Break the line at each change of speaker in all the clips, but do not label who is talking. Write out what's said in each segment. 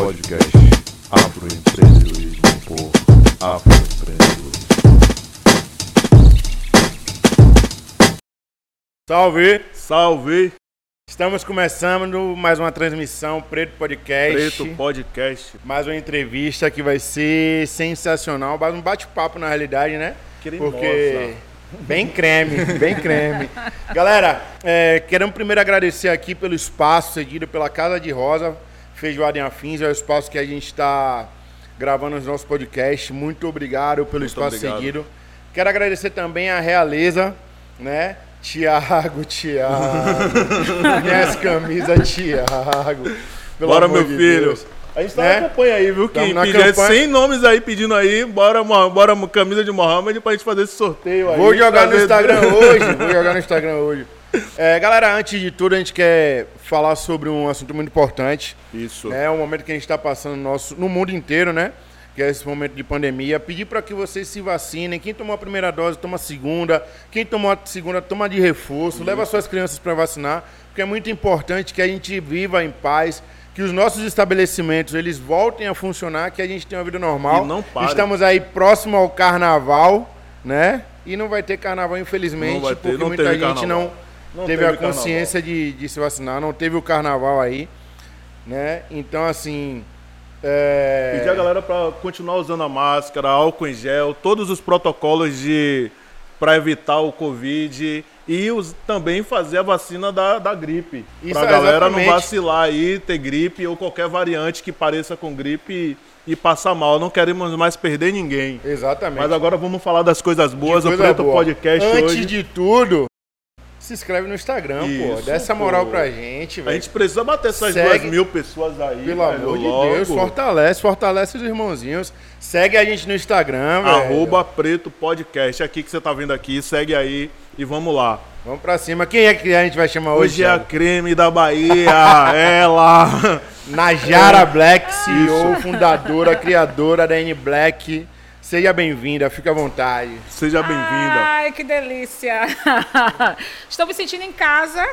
Podcast Afroempreendedorismo por Afroempreendedores.
Salve!
Salve!
Estamos começando mais uma transmissão Preto Podcast.
Preto Podcast.
Mais uma entrevista que vai ser sensacional, mais um bate-papo na realidade, né?
Cremosa.
Porque bem creme, bem creme. Galera, é, queremos primeiro agradecer aqui pelo espaço cedido pela Casa de Rosa, Feijoada em Afins, é o espaço que a gente está gravando os nossos podcasts. Muito obrigado pelo
Muito
espaço
obrigado.
cedido. Quero agradecer também a Realeza, né? Tiago, Tiago. Minhas camisas, Tiago.
Bora, meu
de
filho.
Deus.
A gente tá
Né?
na campanha aí, viu? Quem
na
pedir
campanha.
100 nomes aí pedindo aí, bora, bora camisa de Mohamed pra gente fazer esse sorteio aí.
Vou jogar no Instagram hoje. Vou jogar no Instagram hoje. É, galera, antes de tudo, a gente quer falar sobre um assunto muito importante.
Isso.
né? É um momento que a gente está passando no, nosso, no mundo inteiro, né? Que é esse momento de pandemia. Pedir para que vocês se vacinem. Quem tomou a primeira dose, toma a segunda. Quem tomou a segunda, toma de reforço. Leva suas crianças para vacinar. Porque é muito importante que a gente viva em paz. Que os nossos estabelecimentos eles voltem a funcionar, que a gente tenha uma vida normal.
E não pare.
Estamos aí próximo ao carnaval, né? E não vai ter carnaval, infelizmente,
Não vai ter,
porque
não
muita gente
carnaval.
não,
Não
teve,
teve
a consciência de, de se vacinar, não teve o carnaval aí, né? Então, assim. É...
Pedir a galera pra continuar usando a máscara, álcool em gel, todos os protocolos de para evitar o Covid e os, também fazer a vacina da, da gripe.
Isso,
pra galera
exatamente.
não vacilar aí, ter gripe ou qualquer variante que pareça com gripe e, e passar mal. Não queremos mais perder ninguém.
Exatamente.
Mas agora vamos falar das coisas boas. O Preto
boa.
Podcast
Antes
hoje.
de tudo, se inscreve no Instagram, pô.
Isso,
Dá essa
pô.
moral pra gente,
A
velho.
gente precisa bater essas
Segue.
duas mil pessoas aí.
Pelo
velho,
amor de
logo.
Deus, fortalece, fortalece os irmãozinhos. Segue a gente no Instagram, velho.
Arroba Preto Podcast. Aqui que você tá vendo aqui, segue aí e vamos lá.
Vamos pra cima. Quem é que a gente vai chamar hoje?
Hoje é a creme da Bahia, ela.
Najara Black, CEO, fundadora, criadora da N Black. Seja bem-vinda, fica à vontade.
Seja bem-vinda.
Ai, que delícia! Estou me sentindo em casa,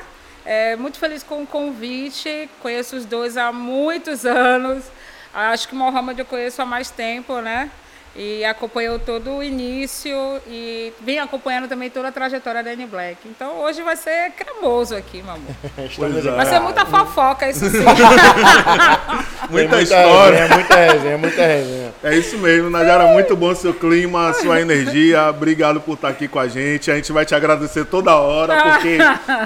é, muito feliz com o convite. Conheço os dois há muitos anos. Acho que o Mohamed eu conheço há mais tempo, né? E acompanhou todo o início e vem acompanhando também toda a trajetória da N Black. Então hoje vai ser cremoso aqui, meu amor.
É.
Vai ser muita fofoca, isso sim.
Muita
Tem
história.
Resenha, muita resenha, muita resenha.
É isso mesmo, Najara, muito bom seu clima, sua energia. Obrigado por estar aqui com a gente. A gente vai te agradecer toda hora, porque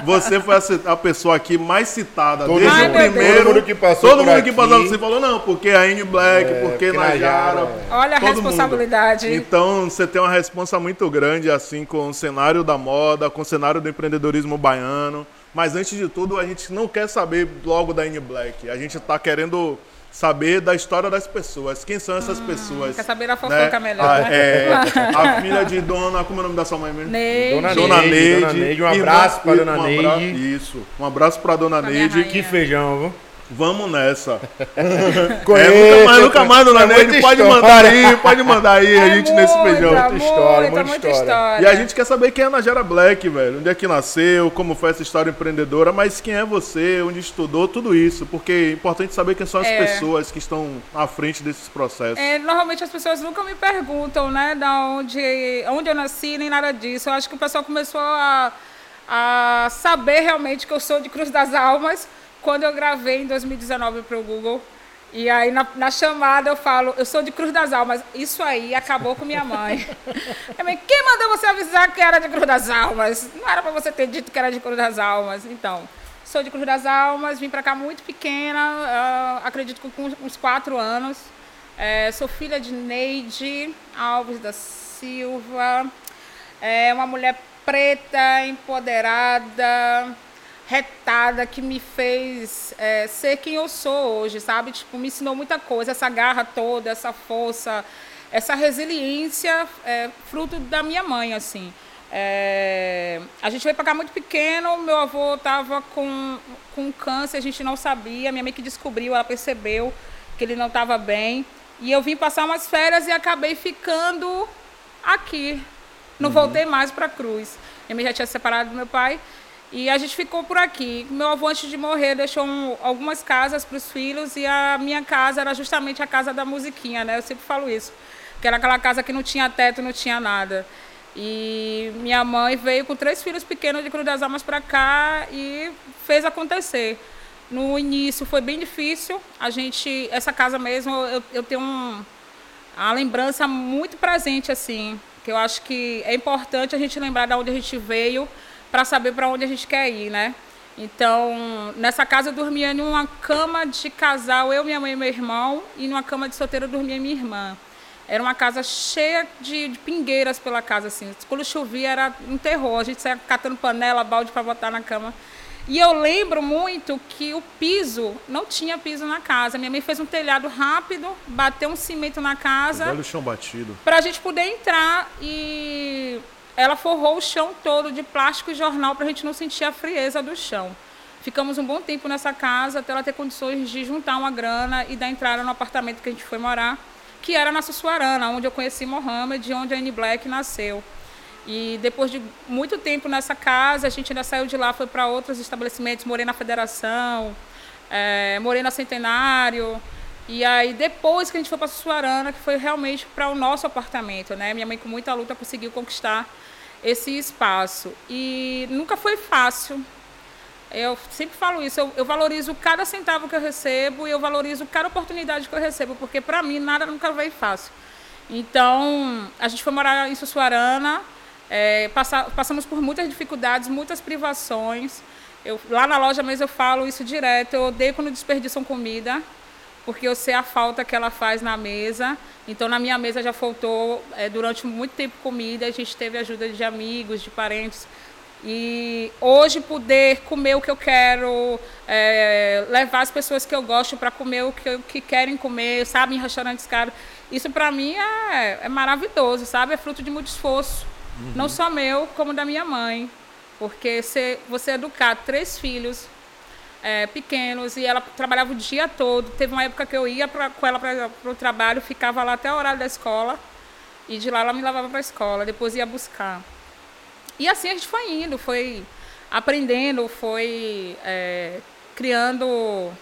você foi a pessoa aqui mais citada
Todo
desde
Ai,
o primeiro.
Todo mundo que passou
Todo mundo que passou, você falou, não, porque a N Black, porque
porque
Najara.
Najara,
Olha a
mundo.
Responsabilidade.
Então, você tem uma responsa muito grande, assim, com o cenário da moda, com o cenário do empreendedorismo baiano. Mas, antes de tudo, a gente não quer saber logo da N Black. A gente tá querendo saber da história das pessoas. Quem são essas pessoas?
Ah, quer saber da fofoca melhor,
A,
né?
é, a filha de dona... Como é o nome da sua mãe mesmo?
Neide.
Dona
Dona
Neide,
Neide.
Dona Neide, um abraço pra Dona
um abra-
Neide.
Isso. Um abraço pra Dona
Pra
Neide.
Que feijão, viu?
Vamos nessa.
Conheço,
é, nunca mais, nunca mais, Dona
é
Neide.
muita
Pode mandar aí, pode mandar aí a
É
gente nesse
muita,
feijão.
Muita história,
muita,
muita
muita
história.
história.
E a gente quer saber quem é a Najara Black, velho. Onde é que nasceu, como foi essa história empreendedora, mas quem é você, onde estudou, tudo isso. Porque é importante saber quem são as
É.
pessoas que estão à frente desses processos.
É, normalmente as pessoas nunca me perguntam, né, da onde, onde eu nasci, nem nada disso. Eu acho que o pessoal começou a, a saber realmente que eu sou de Cruz das Almas quando eu gravei em 2019 para o Google. E aí na, na chamada eu falo, eu sou de Cruz das Almas. Isso aí acabou com minha mãe. Minha mãe, quem mandou você avisar que era de Cruz das Almas? Não era para você ter dito que era de Cruz das Almas. Então, sou de Cruz das Almas, vim para cá muito pequena, ah, acredito que com uns quatro anos. É, sou filha de Neide Alves da Silva. É uma mulher preta, empoderada, retada, que me fez é, ser quem eu sou hoje, sabe? Tipo, me ensinou muita coisa, essa garra toda, essa força, essa resiliência, é, fruto da minha mãe, assim. É, a gente veio para cá muito pequeno, meu avô estava com, com câncer, a gente não sabia, minha mãe que descobriu, ela percebeu que ele não estava bem. E eu vim passar umas férias e acabei ficando aqui. Não voltei mais para Cruz. Minha mãe já tinha se separado do meu pai. E a gente ficou por aqui. Meu avô, antes de morrer, deixou um, algumas casas para os filhos e a minha casa era justamente a casa da musiquinha, né? Eu sempre falo isso. Que era aquela casa que não tinha teto, não tinha nada. E minha mãe veio com três filhos pequenos de Cruz das Almas para cá e fez acontecer. No início foi bem difícil. A gente, essa casa mesmo, eu, eu tenho um, uma lembrança muito presente assim, que eu acho que é importante a gente lembrar de onde a gente veio para saber para onde a gente quer ir, né? Então, nessa casa eu dormia em uma cama de casal, eu, minha mãe e meu irmão, e numa cama de solteiro dormia minha irmã. Era uma casa cheia de, de, pingueiras pela casa, assim. Quando chovia era um terror. A gente saía catando panela, balde para botar na cama. E eu lembro muito que o piso, não tinha piso na casa. Minha mãe fez um telhado rápido, bateu um cimento na casa.
Olha o chão batido.
Para a gente poder entrar e ela forrou o chão todo de plástico e jornal para a gente não sentir a frieza do chão. Ficamos um bom tempo nessa casa até ela ter condições de juntar uma grana e dar entrada no apartamento que a gente foi morar, que era na Sussuarana, onde eu conheci Mohamed, onde a Anne Black nasceu. E depois de muito tempo nessa casa, a gente ainda saiu de lá, foi para outros estabelecimentos, morei na Federação, é, morei na Centenário. E aí depois que a gente foi para Sussuarana, que foi realmente para o nosso apartamento, né? Minha mãe com muita luta conseguiu conquistar esse espaço. E nunca foi fácil. Eu sempre falo isso, eu, eu, valorizo cada centavo que eu recebo e eu valorizo cada oportunidade que eu recebo, porque para mim nada nunca veio fácil. Então, a gente foi morar em Sussuarana, é, passa, passamos por muitas dificuldades, muitas privações. Eu, lá na loja mesmo eu falo isso direto, eu odeio quando desperdiçam comida, porque eu sei a falta que ela faz na mesa. Então, na minha mesa já faltou é, durante muito tempo comida, a gente teve ajuda de amigos, de parentes. E hoje poder comer o que eu quero, é, levar as pessoas que eu gosto para comer o que, que querem comer, sabe, em restaurantes caros, isso para mim é, é, maravilhoso, sabe? É fruto de muito esforço, uhum. não só meu, como da minha mãe. Porque se, você educar três filhos é, pequenos e ela trabalhava o dia todo. Teve uma época que eu ia pra, com ela para o trabalho, ficava lá até o horário da escola e de lá ela me levava para a escola, depois ia buscar. E assim a gente foi indo, foi aprendendo, foi é, criando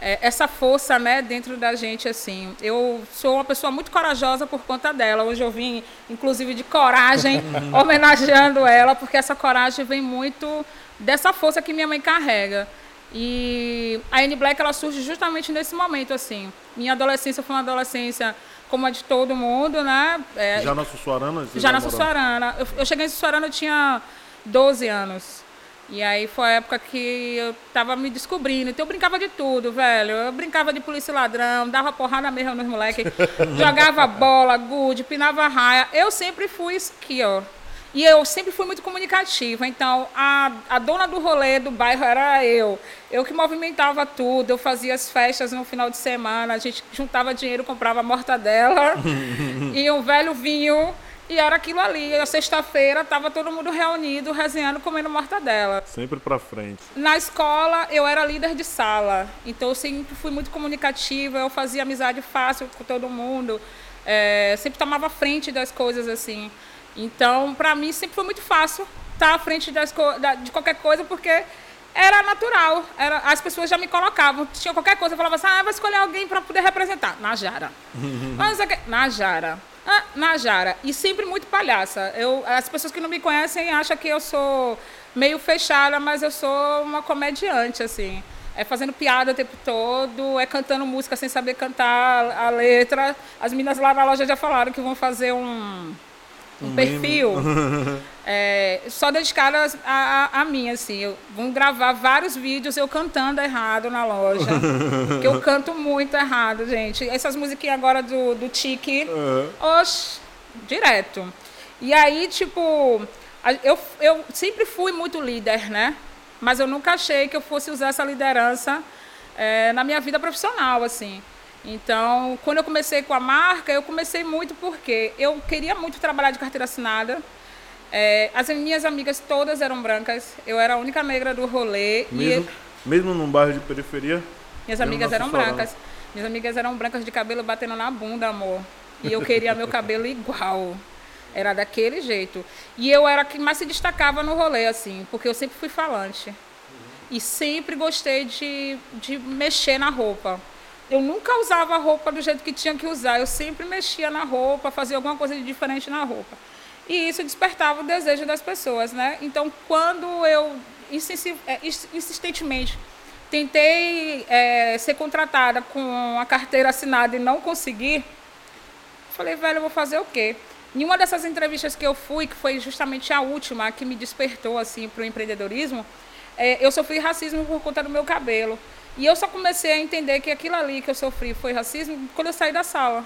é, essa força né, dentro da gente. assim. Eu sou uma pessoa muito corajosa por conta dela. Hoje eu vim, inclusive, de coragem, homenageando ela, porque essa coragem vem muito dessa força que minha mãe carrega. E a Anne Black ela surge justamente nesse momento assim. Minha adolescência foi uma adolescência como a de todo mundo, né?
É, já na Sussuarana?
Já na Sussuarana. Eu, eu cheguei em Sussuarana, eu tinha 12 anos. E aí foi a época que eu tava me descobrindo. Então eu brincava de tudo, velho. Eu brincava de polícia ladrão, dava porrada mesmo nos moleques, jogava bola, gude, pinava raia. Eu sempre fui aqui, ó. E eu sempre fui muito comunicativa, então a, a dona do rolê do bairro era eu. Eu que movimentava tudo, eu fazia as festas no final de semana, a gente juntava dinheiro, comprava mortadela e um velho vinho. E era aquilo ali. A sexta-feira estava todo mundo reunido, resenhando, comendo mortadela.
Sempre para frente.
Na escola, eu era líder de sala. Então, eu sempre fui muito comunicativa, eu fazia amizade fácil com todo mundo. É, sempre tomava frente das coisas, assim. Então, para mim, sempre foi muito fácil estar à frente das, de qualquer coisa, porque era natural. Era, as pessoas já me colocavam. Tinha qualquer coisa, eu falava assim, ah, vou escolher alguém para poder representar. Najara. Mas, Najara. Ah, Najara. E sempre muito palhaça. Eu, as pessoas que não me conhecem acham que eu sou meio fechada, mas eu sou uma comediante, assim. É fazendo piada o tempo todo, é cantando música sem saber cantar a letra. As meninas lá na loja já falaram que vão fazer um um perfil é, só dedicado a, a, a, mim, assim. Eu, vão gravar vários vídeos eu cantando errado na loja. que eu canto muito errado, gente. Essas musiquinhas agora do, do Tiki, uhum. oxe, direto. E aí, tipo, eu, eu sempre fui muito líder, né? Mas eu nunca achei que eu fosse usar essa liderança é, na minha vida profissional, assim. Então, quando eu comecei com a marca, eu comecei muito porque eu queria muito trabalhar de carteira assinada. É, as minhas amigas todas eram brancas, eu era a única negra do rolê.
Mesmo, e... mesmo num bairro de periferia?
Minhas amigas eram brancas. Minhas amigas eram brancas de cabelo batendo na bunda, amor. E eu queria meu cabelo igual. Era daquele jeito. E eu era a que mais se destacava no rolê, assim, porque eu sempre fui falante. E sempre gostei de, de mexer na roupa. Eu nunca usava a roupa do jeito que tinha que usar. Eu sempre mexia na roupa, fazia alguma coisa de diferente na roupa. E isso despertava o desejo das pessoas, né? Então, quando eu é, insistentemente tentei é, ser contratada com a carteira assinada e não consegui, falei, velho, eu vou fazer o quê? Em uma dessas entrevistas que eu fui, que foi justamente a última, que me despertou assim para o empreendedorismo, é, eu sofri racismo por conta do meu cabelo. E eu só comecei a entender que aquilo ali que eu sofri foi racismo quando eu saí da sala.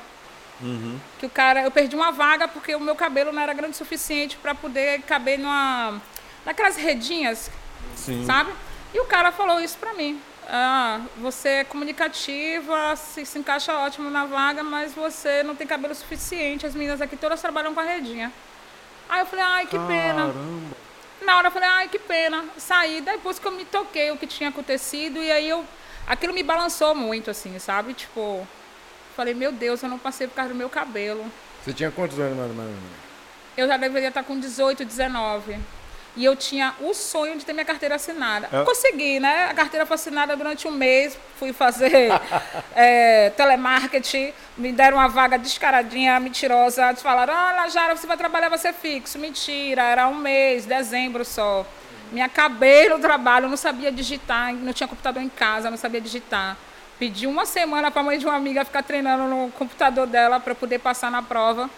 Uhum. Que o cara, eu perdi uma vaga porque o meu cabelo não era grande o suficiente para poder caber numa, naquelas redinhas, Sim. sabe? E o cara falou isso para mim. Ah, você é comunicativa, se, se encaixa ótimo na vaga, mas você não tem cabelo suficiente. As meninas aqui todas trabalham com a redinha. Aí eu falei, ai, que pena. Na hora eu falei, ai, que pena. Saí, depois que eu me toquei o que tinha acontecido, e aí eu. Aquilo me balançou muito, assim, sabe? Tipo, falei, meu Deus, eu não passei por causa do meu cabelo.
Você tinha quantos anos, mais ou menos?
Eu já deveria estar com 18, 19. E eu tinha o sonho de ter minha carteira assinada. É. Consegui, né? A carteira foi assinada durante um mês. Fui fazer é, telemarketing. Me deram uma vaga descaradinha, mentirosa. Eles falaram: Olha, Jara, você vai trabalhar, vai ser fixo. Mentira, era um mês, dezembro só. Me acabei no trabalho, não sabia digitar, não tinha computador em casa, não sabia digitar. Pedi uma semana para a mãe de uma amiga ficar treinando no computador dela para poder passar na prova.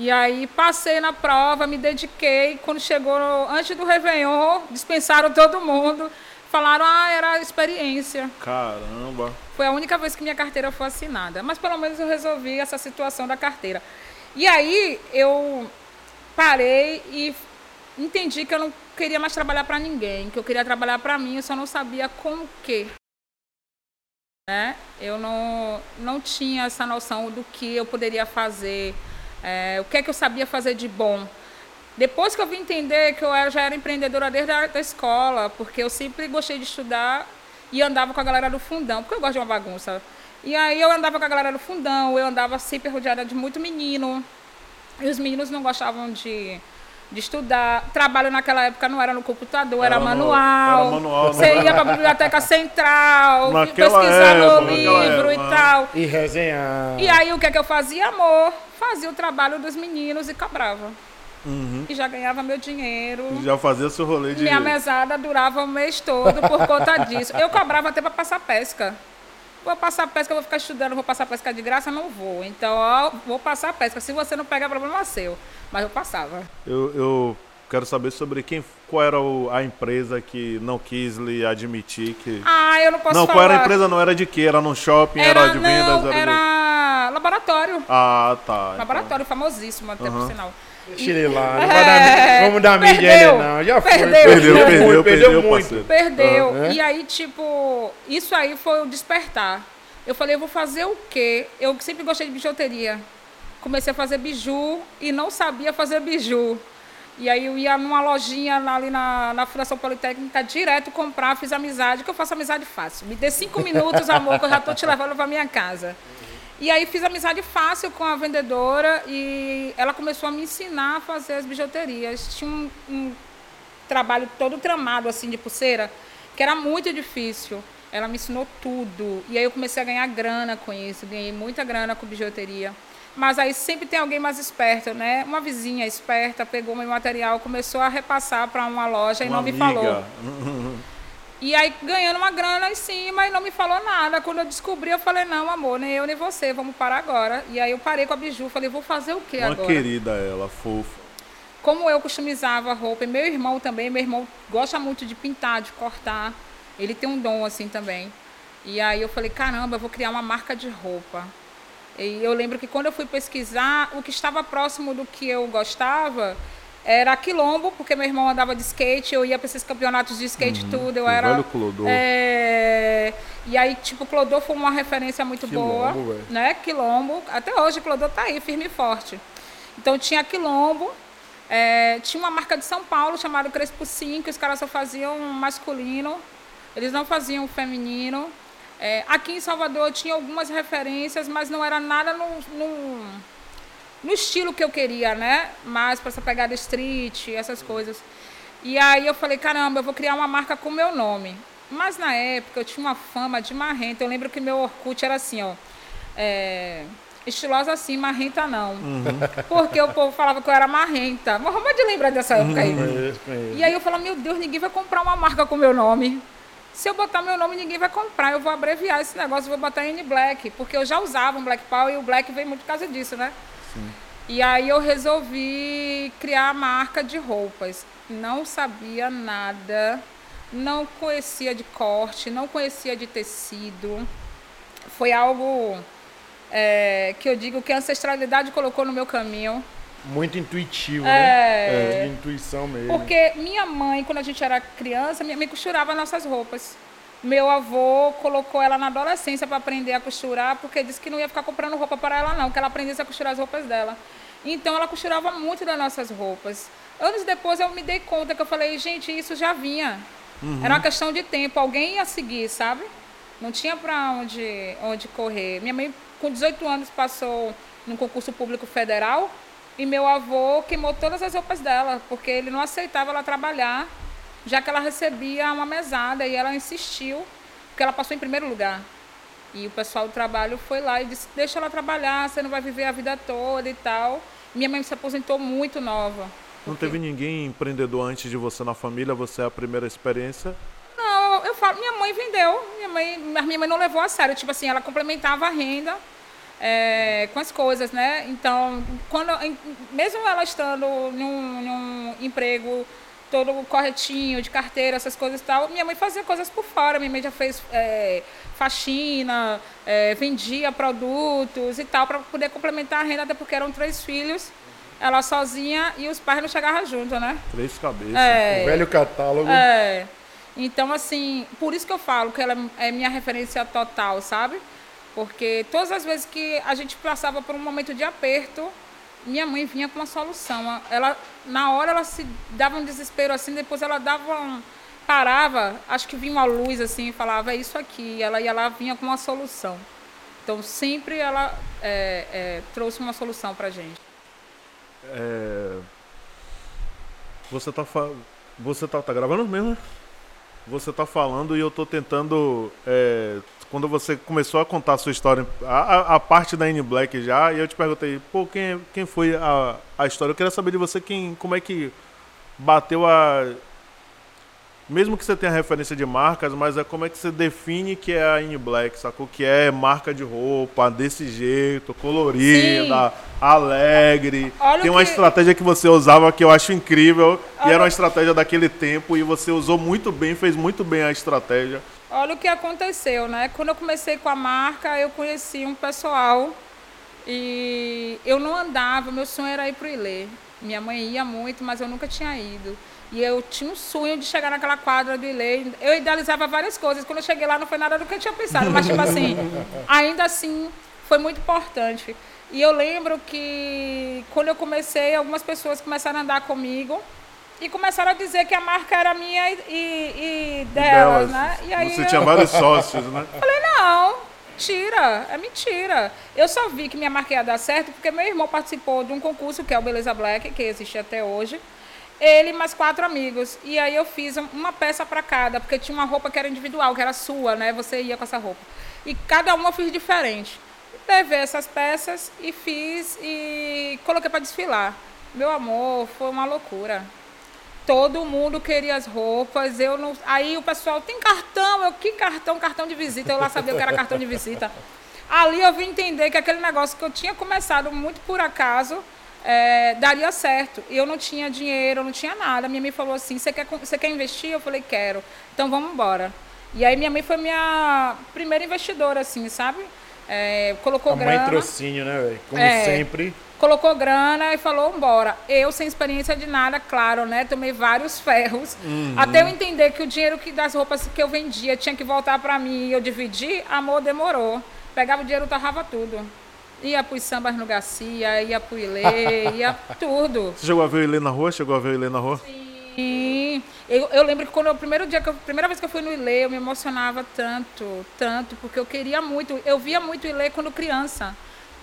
E aí passei na prova, me dediquei. Quando chegou antes do Réveillon, dispensaram todo mundo. Falaram, ah, era experiência.
Caramba.
Foi a única vez que minha carteira foi assinada. Mas pelo menos eu resolvi essa situação da carteira. E aí eu parei e entendi que eu não queria mais trabalhar para ninguém, que eu queria trabalhar para mim, eu só não sabia com o quê. Né? Eu não, não tinha essa noção do que eu poderia fazer é, o que é que eu sabia fazer de bom. Depois que eu vim entender que eu já era empreendedora desde a da escola, porque eu sempre gostei de estudar e andava com a galera do fundão, porque eu gosto de uma bagunça. E aí eu andava com a galera do fundão, eu andava sempre rodeada de muito menino. E os meninos não gostavam de, de estudar. Trabalho naquela época não era no computador, era, era manual. Era manual Você ia para a biblioteca central, naquela pesquisar época, no livro época. e tal.
E resenhar.
E aí o que é que eu fazia? Amor fazia o trabalho dos meninos e cobrava. Uhum. E já ganhava meu dinheiro.
Já fazia seu rolê de.
Minha mesada durava o mês todo por conta disso. Eu cobrava até para passar pesca. Vou passar pesca, vou ficar estudando, vou passar pesca de graça, não vou. Então, ó, vou passar pesca. Se você não pegar, problema é seu. Mas eu passava.
Eu, eu quero saber sobre quem, qual era a empresa que não quis lhe admitir que.
Ah, eu não posso
não,
falar.
Não, qual era a empresa? Não era de quê? Era no shopping? Era, era de vendas?
Não, era, era de... laboratório.
Ah, tá.
Laboratório então. famosíssimo até uhum. por sinal.
Deixa ele lá, não vai dar, vamos dar mídia ainda não, já foi.
Perdeu,
perdeu, perdeu, perdeu, perdeu muito.
Perdeu, ah, é? e aí tipo, isso aí foi o despertar. Eu falei, eu vou fazer o quê? Eu sempre gostei de bijuteria. Comecei a fazer biju e não sabia fazer biju. E aí eu ia numa lojinha ali na, na Fundação Politécnica direto comprar, fiz amizade, que eu faço amizade fácil. Me dê cinco minutos, amor, que eu já estou te levando para minha casa. E aí fiz amizade fácil com a vendedora e ela começou a me ensinar a fazer as bijuterias. Tinha um, um trabalho todo tramado assim de pulseira, que era muito difícil. Ela me ensinou tudo. E aí eu comecei a ganhar grana com isso, ganhei muita grana com bijuteria. Mas aí sempre tem alguém mais esperto, né? Uma vizinha esperta pegou meu material, começou a repassar para uma loja uma e não amiga. me falou. E aí ganhando uma grana em cima e não me falou nada. Quando eu descobri, eu falei, não, amor, nem eu nem você, vamos parar agora. E aí eu parei com a Biju, falei, vou fazer o quê
uma
agora?
Uma querida ela, fofa.
Como eu customizava a roupa, e meu irmão também, meu irmão gosta muito de pintar, de cortar. Ele tem um dom assim também. E aí eu falei, caramba, eu vou criar uma marca de roupa. E eu lembro que quando eu fui pesquisar, o que estava próximo do que eu gostava era quilombo, porque meu irmão andava de skate, eu ia para esses campeonatos de skate uhum, tudo, eu era
velho Clodô.
É, e aí tipo Clodô foi uma referência muito quilombo, boa, véio. né? Quilombo, até hoje Clodô tá aí firme e forte. Então tinha quilombo, é, tinha uma marca de São Paulo chamada Crespo 5, os caras só faziam masculino, eles não faziam feminino. É, aqui em Salvador tinha algumas referências, mas não era nada no, no no estilo que eu queria, né? Mais para essa pegada street, essas coisas. E aí eu falei, caramba, eu vou criar uma marca com meu nome. Mas na época eu tinha uma fama de marrenta. Eu lembro que meu Orkut era assim, ó. É, estilosa assim, marrenta não. Uhum. Porque o povo falava que eu era marrenta. Mas de lembrar dessa época aí. Uhum. E aí eu falava, meu Deus, ninguém vai comprar uma marca com meu nome. Se eu botar meu nome, ninguém vai comprar. Eu vou abreviar esse negócio, vou botar N Black. Porque eu já usava um Black Power e o Black veio muito por causa disso, né? Sim. E aí eu resolvi criar a marca de roupas. Não sabia nada, não conhecia de corte, não conhecia de tecido. Foi algo é, que eu digo que a ancestralidade colocou no meu caminho.
Muito intuitivo, é, né? É, intuição mesmo.
Porque minha mãe, quando a gente era criança, minha mãe costurava nossas roupas. Meu avô colocou ela na adolescência para aprender a costurar, porque disse que não ia ficar comprando roupa para ela, não, que ela aprendesse a costurar as roupas dela. Então ela costurava muito das nossas roupas. Anos depois eu me dei conta que eu falei, gente, isso já vinha. Uhum. Era uma questão de tempo, alguém ia seguir, sabe? Não tinha para onde, onde correr. Minha mãe, com 18 anos, passou num concurso público federal e meu avô queimou todas as roupas dela, porque ele não aceitava ela trabalhar, já que ela recebia uma mesada e ela insistiu, porque ela passou em primeiro lugar. E o pessoal do trabalho foi lá e disse: Deixa ela trabalhar, você não vai viver a vida toda e tal. Minha mãe se aposentou muito nova.
Não teve ninguém empreendedor antes de você na família? Você é a primeira experiência?
Não, eu falo, minha mãe vendeu, minha mãe, minha mãe não levou a sério, tipo assim, ela complementava a renda é, com as coisas, né? Então, quando, mesmo ela estando num, num emprego todo corretinho, de carteira, essas coisas e tal. Minha mãe fazia coisas por fora, minha mãe já fez é, faxina, é, vendia produtos e tal, para poder complementar a renda, até porque eram três filhos, ela sozinha e os pais não chegavam junto, né?
Três cabeças.
É, o velho catálogo.
É. Então, assim, por isso que eu falo que ela é minha referência total, sabe? Porque todas as vezes que a gente passava por um momento de aperto, minha mãe vinha com uma solução. Ela, na hora ela se dava um desespero assim, depois ela dava um, parava, acho que vinha uma luz assim e falava, é isso aqui. Ela ia lá, vinha com uma solução. Então sempre ela é, é, trouxe uma solução para gente.
É... Você tá você tá, tá gravando mesmo? Né? Você tá falando e eu tô tentando é, quando você começou a contar a sua história, a, a parte da N Black já, e eu te perguntei, pô, quem, quem foi a, a história? Eu queria saber de você quem, como é que bateu a. Mesmo que você tenha referência de marcas, mas é como é que você define que é a N Black, sacou? Que é marca de roupa desse jeito, colorida, Sim. alegre. Olha Tem uma que... estratégia que você usava que eu acho incrível, Olha... e era uma estratégia daquele tempo, e você usou muito bem, fez muito bem a estratégia.
Olha o que aconteceu, né? Quando eu comecei com a marca, eu conheci um pessoal e eu não andava, meu sonho era ir para o Ilê. Minha mãe ia muito, mas eu nunca tinha ido. E eu tinha um sonho de chegar naquela quadra do Ilê. Eu idealizava várias coisas. Quando eu cheguei lá, não foi nada do que eu tinha pensado. Mas, tipo assim, ainda assim, foi muito importante. E eu lembro que, quando eu comecei, algumas pessoas começaram a andar comigo e começaram a dizer que a marca era minha e, e, e delas, delas, né?
E aí Você eu... tinha vários sócios, né?
Falei, não, tira, é mentira. Eu só vi que minha marca ia dar certo porque meu irmão participou de um concurso que é o Beleza Black, que existe até hoje. Ele mais quatro amigos. E aí eu fiz uma peça para cada, porque tinha uma roupa que era individual, que era sua, né? Você ia com essa roupa. E cada uma eu fiz diferente. Levei essas peças e fiz e coloquei para desfilar. Meu amor, foi uma loucura todo mundo queria as roupas. Eu não. Aí o pessoal tem cartão, eu que cartão, cartão de visita. Eu lá sabia que era cartão de visita. Ali eu vim entender que aquele negócio que eu tinha começado muito por acaso é, daria certo. E eu não tinha dinheiro, eu não tinha nada. Minha mãe falou assim: você quer, você quer investir? Eu falei: quero. Então vamos embora. E aí minha mãe foi minha primeira investidora, assim, sabe? É, colocou A grana.
Mãe trocínio, né, velho? Como é, sempre
colocou grana e falou, embora. Eu, sem experiência de nada, claro, né? Tomei vários ferros. Uhum. Até eu entender que o dinheiro que, das roupas que eu vendia tinha que voltar para mim e eu dividi, amor, demorou. Pegava o dinheiro, torrava tudo. Ia pros sambas no Garcia, ia pro Ilê, ia tudo.
Você chegou a ver o Ilê na rua? Chegou a ver o Ilê na rua?
Sim. Eu, eu lembro que quando o primeiro dia, que eu, primeira vez que eu fui no Ilê, eu me emocionava tanto, tanto, porque eu queria muito. Eu via muito Ilê quando criança.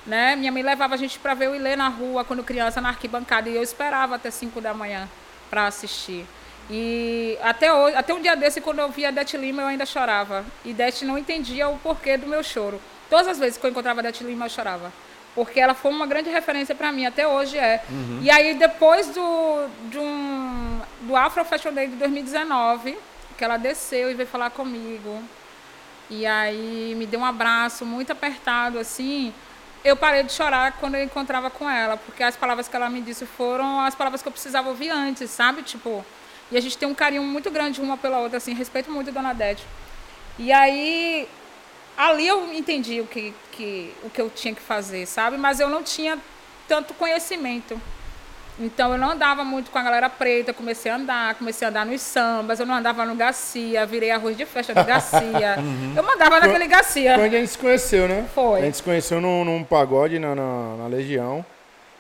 Né? Minha mãe levava a gente para ver o Ilê na rua, quando criança, na arquibancada, e eu esperava até 5 da manhã para assistir. E até, hoje, até um dia desse, quando eu via a Dete Lima, eu ainda chorava. E Dete não entendia o porquê do meu choro. Todas as vezes que eu encontrava a Dete Lima, eu chorava. Porque ela foi uma grande referência para mim, até hoje é. Uhum. E aí, depois do, de um, do Afro Fashion Day de 2019, que ela desceu e veio falar comigo. E aí me deu um abraço muito apertado, assim. Eu parei de chorar quando eu encontrava com ela, porque as palavras que ela me disse foram as palavras que eu precisava ouvir antes, sabe? Tipo, e a gente tem um carinho muito grande uma pela outra, assim, respeito muito a Dona Dete. E aí, ali eu entendi o que, que, o que eu tinha que fazer, sabe? Mas eu não tinha tanto conhecimento. Então eu não andava muito com a galera preta, comecei a andar, comecei a andar nos sambas, eu não andava no Garcia, virei arroz de festa do Garcia. uhum. Eu mandava naquele Garcia.
Foi onde a gente se conheceu, né?
Foi.
A gente se conheceu num, num pagode na, na, na Legião.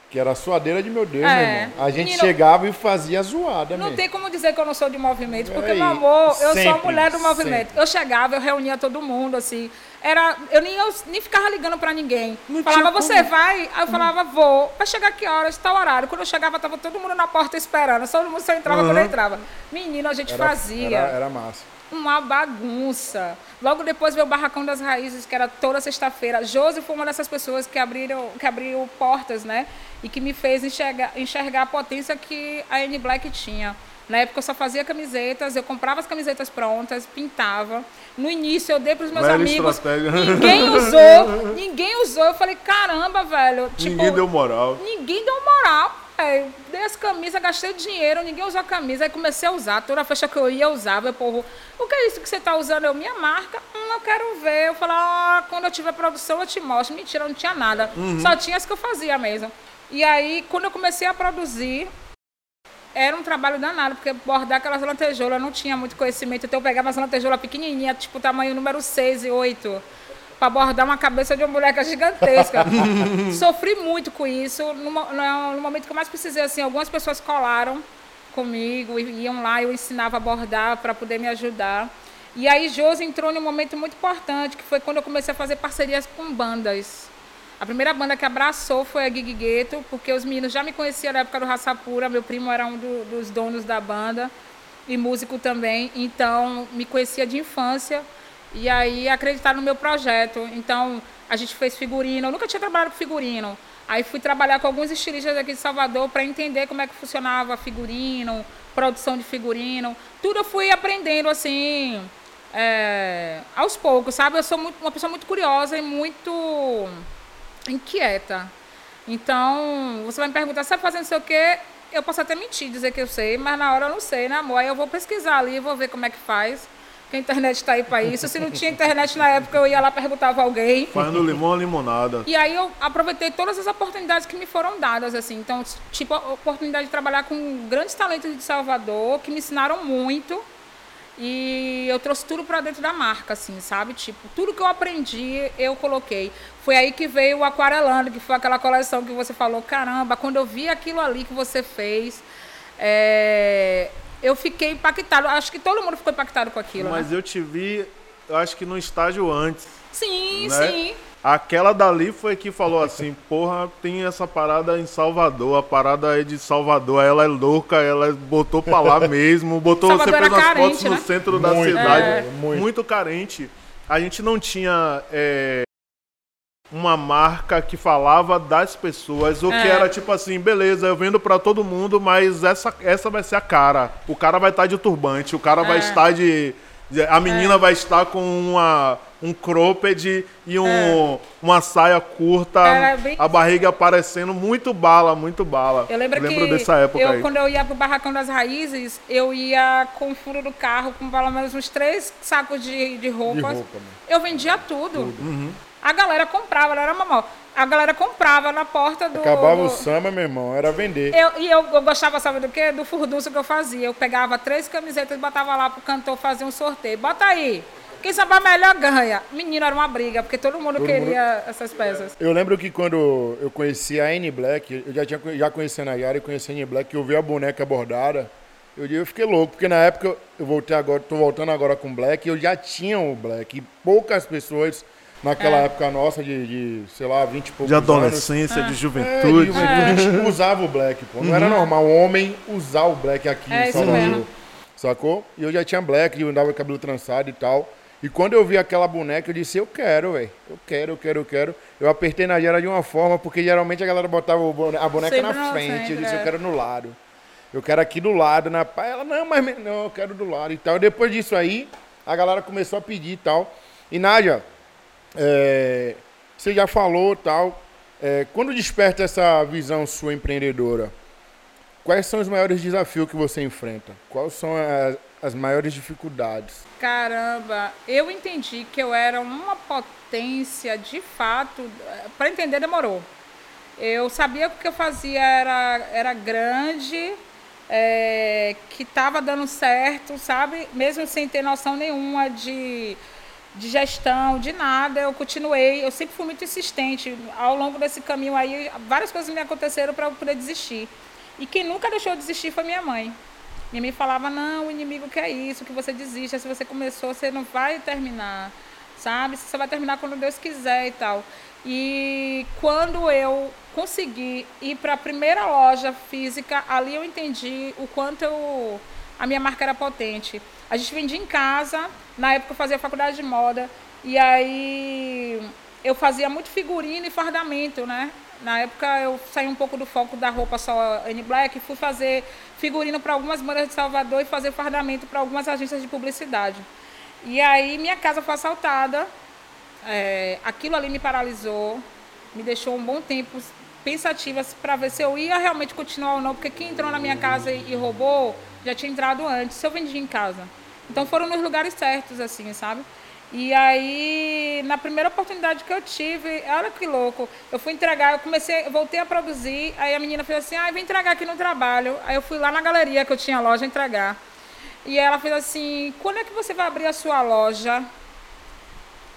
Que era a suadeira de meu Deus, é. meu irmão. A gente Menino, chegava e fazia zoada,
Não mesmo. tem como dizer que eu não sou de movimento, porque, Aí, meu amor, eu sempre, sou a mulher do movimento. Sempre. Eu chegava, eu reunia todo mundo, assim. Era, eu nem, eu nem ficava ligando pra ninguém. Não falava, você vai? Aí eu falava, vou. Vai chegar que horas? Tal horário. Quando eu chegava, tava todo mundo na porta esperando. Todo mundo só entrava uhum. quando eu entrava. Menino, a gente
era,
fazia.
Era, era massa
uma bagunça. Logo depois veio o Barracão das Raízes, que era toda sexta-feira. Josi foi uma dessas pessoas que abriram, que abriu portas, né? E que me fez enxergar, enxergar a potência que a N Black tinha. Na época eu só fazia camisetas, eu comprava as camisetas prontas, pintava. No início eu dei para os meus Velha amigos. Estratégia. Ninguém usou, ninguém usou. Eu falei, caramba, velho.
Tipo, ninguém deu moral.
Ninguém deu moral. É, dei as camisas, gastei dinheiro, ninguém usou a camisa. Aí comecei a usar, toda a festa que eu ia, eu usava. Eu, povo, o que é isso que você está usando? Eu, minha marca, hum, eu quero ver. Eu falei, ah, quando eu tiver produção, eu te mostro. Mentira, não tinha nada. Uhum. Só tinha as que eu fazia mesmo. E aí, quando eu comecei a produzir, era um trabalho danado, porque bordar aquelas lantejoulas, não tinha muito conhecimento. Então eu pegava as lantejoulas pequenininhas, tipo tamanho número 6 e 8 para bordar uma cabeça de uma boneca gigantesca. Sofri muito com isso. No, no, no, momento que eu mais precisei, assim, algumas pessoas colaram comigo, iam lá, eu ensinava a bordar para poder me ajudar. E aí Josi entrou num momento muito importante, que foi quando eu comecei a fazer parcerias com bandas. A primeira banda que abraçou foi a Gig Gueto, porque os meninos já me conheciam na época do Raça Pura, meu primo era um do, dos donos da banda e músico também, então me conhecia de infância. E aí acreditaram no meu projeto. Então, a gente fez figurino. Eu nunca tinha trabalhado com figurino. Aí fui trabalhar com alguns estilistas aqui de Salvador para entender como é que funcionava figurino, produção de figurino. Tudo eu fui aprendendo assim, é, aos poucos, sabe? Eu sou muito, uma pessoa muito curiosa e muito inquieta. Então, você vai me perguntar, você está fazendo sei o quê? Eu posso até mentir, dizer que eu sei, mas na hora eu não sei, né, amor? Aí eu vou pesquisar ali, vou ver como é que faz que a internet está aí para isso. Se não tinha internet na época, eu ia lá perguntava a alguém.
Fazendo limão limonada.
E aí eu aproveitei todas as oportunidades que me foram dadas, assim. Então, tipo, a oportunidade de trabalhar com grandes talentos de Salvador, que me ensinaram muito. E eu trouxe tudo para dentro da marca, assim, sabe? Tipo, tudo que eu aprendi, eu coloquei. Foi aí que veio o Aquarelando, que foi aquela coleção que você falou, caramba, quando eu vi aquilo ali que você fez, é, eu fiquei impactado. Acho que todo mundo ficou impactado com aquilo.
Mas
né?
eu te vi, eu acho que no estágio antes.
Sim, né? sim.
Aquela dali foi que falou assim, porra, tem essa parada em Salvador, a parada é de Salvador, ela é louca, ela botou pra lá mesmo, botou Salvador você fez as carente, fotos né? no centro muito, da cidade, é. muito. muito. carente. A gente não tinha é, uma marca que falava das pessoas, o é. que era tipo assim, beleza, eu vendo para todo mundo, mas essa, essa vai ser a cara. O cara vai estar tá de turbante, o cara é. vai estar de, de a menina é. vai estar com uma um cropped e um, é. uma saia curta, bem... a barriga aparecendo muito bala, muito bala.
Eu lembro, eu lembro que dessa época eu, aí. quando eu ia pro Barracão das Raízes, eu ia com o furo do carro com pelo menos uns três sacos de, de roupas. De roupa, eu vendia tudo. tudo. Uhum. A galera comprava, era mamão. A galera comprava na porta do.
Acabava o samba, meu irmão, era vender.
Eu, e eu, eu, gostava, sabe do quê? Do furdunço que eu fazia. Eu pegava três camisetas e botava lá pro cantor fazer um sorteio. Bota aí. Quem sambar melhor ganha. Menino, era uma briga, porque todo mundo todo queria mundo... essas peças.
Eu lembro que quando eu conheci a Anne Black, eu já tinha já conhecido a Yara e conheci a Anne Black, eu vi a boneca bordada. Eu, eu fiquei louco, porque na época eu voltei agora, tô voltando agora com o Black, eu já tinha o Black. E poucas pessoas naquela época nossa de, de, sei lá, 20 e poucos
De
anos.
adolescência, de
É, de
juventude.
juventude, a gente usava o black, pô. Não era normal o homem usar o black aqui
É
em
mesmo.
Sacou? E eu já tinha black, eu andava com cabelo trançado e tal. E quando eu vi aquela boneca, eu disse, eu quero, velho. Eu quero, eu quero, eu quero. Eu apertei na gera de uma forma, porque geralmente a galera botava a boneca
Sempre
na frente. eu disse,
é.
eu quero no lado. Eu quero aqui do lado, na pá. Ela, não, mas não, eu quero do lado e tal. Depois disso aí, a galera começou a pedir e tal. E Nádia, é, você já falou tal. é, quando desperta essa visão sua empreendedora, quais são os maiores desafios que você enfrenta? Quais são as, as maiores dificuldades?
Caramba, eu entendi que eu era uma potência de fato. Para entender demorou. Eu sabia que o que eu fazia era, era grande, é, que estava dando certo, sabe? Mesmo sem ter noção nenhuma de, de gestão, de nada, eu continuei. Eu sempre fui muito insistente. Ao longo desse caminho aí, várias coisas me aconteceram para eu poder desistir. E quem nunca deixou eu desistir foi minha mãe. Minha mãe falava, não, o inimigo quer isso, que você desista. Se você começou, você não vai terminar, sabe? Você vai terminar quando Deus quiser e tal. E quando eu consegui ir para a primeira loja física, ali eu entendi o quanto eu, a minha marca era potente. A gente vendia em casa, na época eu fazia faculdade de moda, e aí eu fazia muito figurino e fardamento, né? Na época eu saí um pouco do foco da roupa só N Black e fui fazer figurino para algumas bandas de Salvador e fazer fardamento para algumas agências de publicidade. E aí minha casa foi assaltada, é, aquilo ali me paralisou, me deixou um bom tempo pensativa para ver se eu ia realmente continuar ou não, porque quem entrou na minha casa e, e roubou já tinha entrado antes, eu vendia em casa. Então foram nos lugares certos, assim, sabe? E aí, na primeira oportunidade que eu tive, olha que louco, eu fui entregar, eu comecei, eu voltei a produzir, aí a menina fez assim, ah, vem entregar aqui no trabalho. Aí eu fui lá na galeria que eu tinha loja entregar. E ela fez assim, quando é que você vai abrir a sua loja?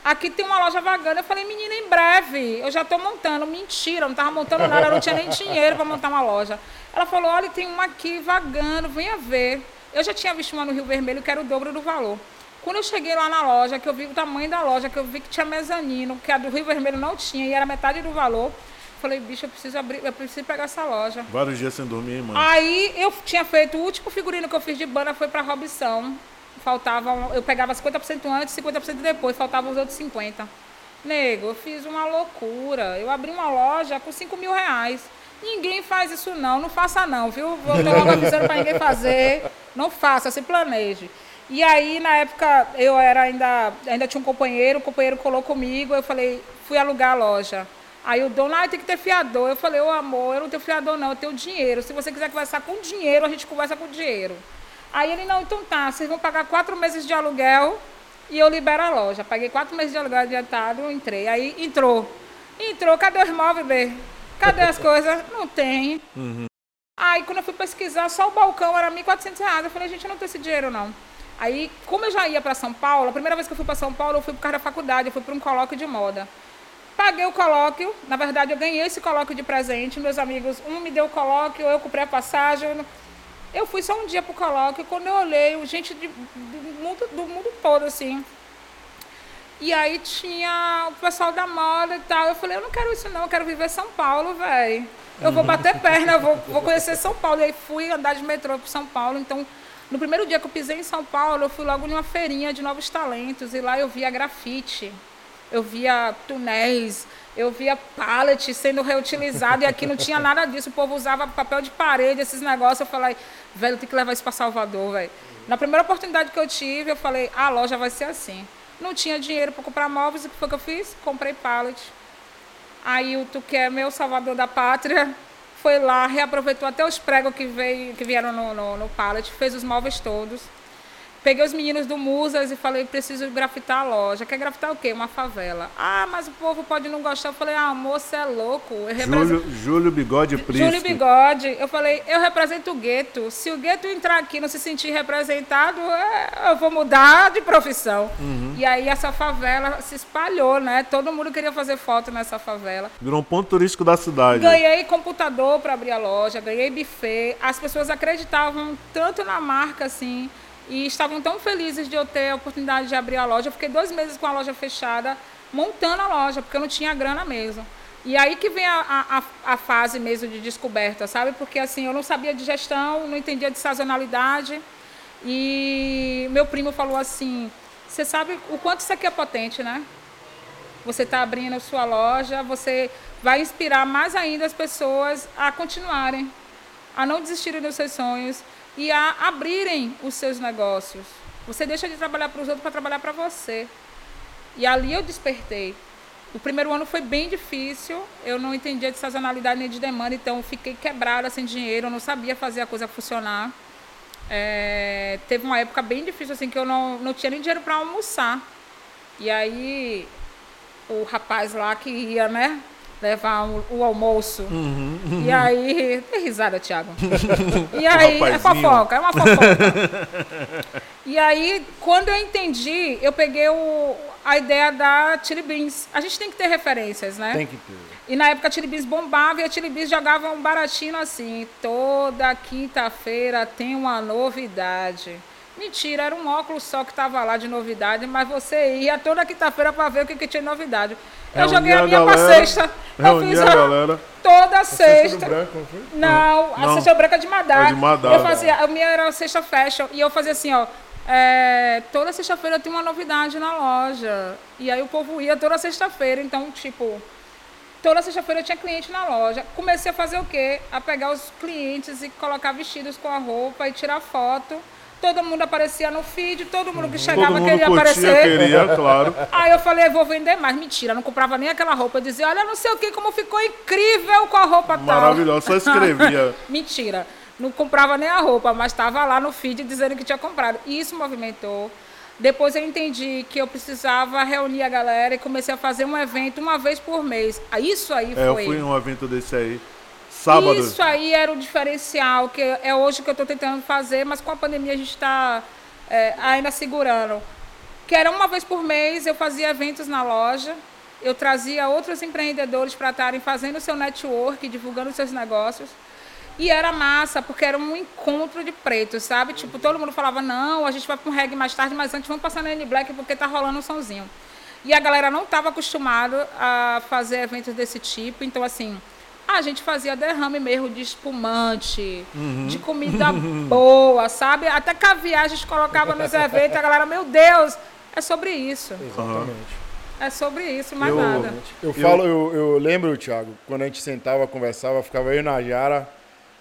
Aqui tem uma loja vagando. Eu falei, menina, em breve. Eu já estou montando. Mentira, eu não estava montando nada, eu não tinha nem dinheiro para montar uma loja. Ela falou, olha, tem uma aqui vagando, venha ver. Eu já tinha visto uma no Rio Vermelho que era o dobro do valor. Quando eu cheguei lá na loja, que eu vi o tamanho da loja, que eu vi que tinha mezanino, que a do Rio Vermelho não tinha e era metade do valor, falei, bicho, eu preciso abrir, eu preciso pegar essa loja.
Vários dias sem dormir, hein, mano.
Aí eu tinha feito, o último figurino que eu fiz de banda foi para Robson. Faltavam, eu pegava 50% antes, 50% depois, faltavam os outros 50%. Nego, eu fiz uma loucura. Eu abri uma loja com 5 mil reais. Ninguém faz isso não, não faça não, viu? Vou logo avisando para ninguém fazer. Não faça, se planeje. E aí, na época, eu era ainda, ainda tinha um companheiro, o companheiro colou comigo, eu falei, fui alugar a loja. Aí o dono, ah, tem que ter fiador. Eu falei, ô amor, eu não tenho fiador não, eu tenho dinheiro. Se você quiser conversar com dinheiro, a gente conversa com dinheiro. Aí ele, não, então tá, vocês vão pagar quatro meses de aluguel e eu libero a loja. Paguei quatro meses de aluguel adiantado, entrei. Aí entrou. Entrou, cadê os móveis, B? Cadê as coisas? Não tem. Aí quando eu fui pesquisar, só o balcão era 1.400 reais. Eu falei, gente, eu não tenho esse dinheiro não. Aí, como eu já ia para São Paulo, a primeira vez que eu fui para São Paulo, eu fui por causa da faculdade, eu fui para um colóquio de moda. Paguei o colóquio, na verdade eu ganhei esse colóquio de presente, meus amigos, um me deu o colóquio, eu comprei a passagem. eu fui só um dia pro colóquio, quando eu olhei, gente de- do, mundo, do mundo todo, assim. E aí tinha o pessoal da moda e tal. Eu falei, eu não quero isso não, eu quero viver São Paulo, velho. Eu vou bater perna, eu vou, vou conhecer São Paulo. E aí fui andar de metrô para São Paulo. Então, no primeiro dia que eu pisei em São Paulo, eu fui logo numa feirinha de novos talentos. E lá eu via grafite, eu via túneis, eu via pallet sendo reutilizado. E aqui não tinha nada disso. O povo usava papel de parede, esses negócios. Eu falei, velho, tem que levar isso para Salvador, velho. Na primeira oportunidade que eu tive, eu falei, a loja vai ser assim. Não tinha dinheiro para comprar móveis, o que foi que eu fiz? Comprei pallet. Aí o Tu, que é meu salvador da pátria, foi lá, reaproveitou até os pregos que, veio, que vieram no, no, no pallet, fez os móveis todos. Peguei os meninos do Musas e falei, preciso grafitar a loja. Quer grafitar o quê? Uma favela. Ah, mas o povo pode não gostar. Eu falei, ah, moço, é louco. Eu represento-
Júlio, Júlio Bigode Príncipe.
Júlio Bigode, eu falei, eu represento o gueto. Se o gueto entrar aqui e não se sentir representado, é, eu vou mudar de profissão. E aí essa favela se espalhou, né? Todo mundo queria fazer foto nessa favela.
Virou um ponto turístico da cidade.
Ganhei computador para abrir a loja, ganhei buffet. As pessoas acreditavam tanto na marca assim e estavam tão felizes de eu ter a oportunidade de abrir a loja. Eu fiquei dois meses com a loja fechada montando a loja, porque eu não tinha grana mesmo. E aí que vem a, a, a, fase mesmo de descoberta, sabe? Porque assim, eu não sabia de gestão, não entendia de sazonalidade. E meu primo falou assim: você sabe o quanto isso aqui é potente, né? Você está abrindo sua loja, você vai inspirar mais ainda as pessoas a continuarem, a não desistirem dos seus sonhos e a abrirem os seus negócios. Você deixa de trabalhar para os outros para trabalhar para você. E ali eu despertei. O primeiro ano foi bem difícil, eu não entendia de sazonalidade nem de demanda, então fiquei quebrada sem dinheiro, eu não sabia fazer a coisa funcionar. É, teve uma época bem difícil, assim, que eu não, não tinha nem dinheiro para almoçar. E aí, o rapaz lá que ia, né, levar o, o almoço. Uhum, uhum. E aí. Tem risada, Thiago. E aí, é fofoca, é uma fofoca. e aí, quando eu entendi, eu peguei o, a ideia da Chili Beans. A gente tem que ter referências, né?
Tem que ter.
E na época a Chili Beans bombava e a Chili Beans jogava um baratinho assim. Toda quinta-feira tem uma novidade. Mentira, era um óculos só que estava lá de novidade, mas você ia toda quinta-feira para ver o que, que tinha de novidade. Eu Reunir joguei a minha para sexta. Eu fiz a, a galera. toda a sexta. Branco, não, foi? não, a sexta branca de Madar. É de Madar. Eu fazia, a minha era a sexta fashion e eu fazia assim, ó. É, toda sexta-feira tem uma novidade na loja. E aí o povo ia toda sexta-feira, então, tipo, toda sexta-feira tinha cliente na loja. Comecei a fazer o quê? A pegar os clientes e colocar vestidos com a roupa e tirar foto todo mundo aparecia no feed, todo mundo que chegava mundo queria curtia, aparecer.
queria, claro.
Aí eu falei, vou vender mais. Mentira, não comprava nem aquela roupa. Eu dizia, olha, não sei o que, como ficou incrível com a roupa
tal. Maravilhoso, só escrevia.
Mentira, não comprava nem a roupa, mas estava lá no feed dizendo que tinha comprado. Isso movimentou. Depois eu entendi que eu precisava reunir a galera e comecei a fazer um evento uma vez por mês. Isso aí foi.
É, eu fui em um evento desse aí. Sábado.
Isso aí era o diferencial, que é hoje que eu estou tentando fazer, mas com a pandemia a gente está é, ainda segurando. Que era uma vez por mês, eu fazia eventos na loja, eu trazia outros empreendedores para estarem fazendo seu network, divulgando seus negócios. E era massa, porque era um encontro de pretos, sabe? Tipo, todo mundo falava, não, a gente vai para um reggae mais tarde, mas antes vamos passar na N-Black porque tá rolando um sonzinho. E a galera não estava acostumada a fazer eventos desse tipo, então assim, a gente fazia derrame mesmo de espumante, uhum. de comida boa, sabe? Até caviar a gente colocava nos eventos, a galera, meu Deus, é sobre isso.
Exatamente.
É sobre isso, mais eu, nada.
Eu falo, eu, eu lembro, Thiago, quando a gente sentava, conversava, ficava eu e Najara,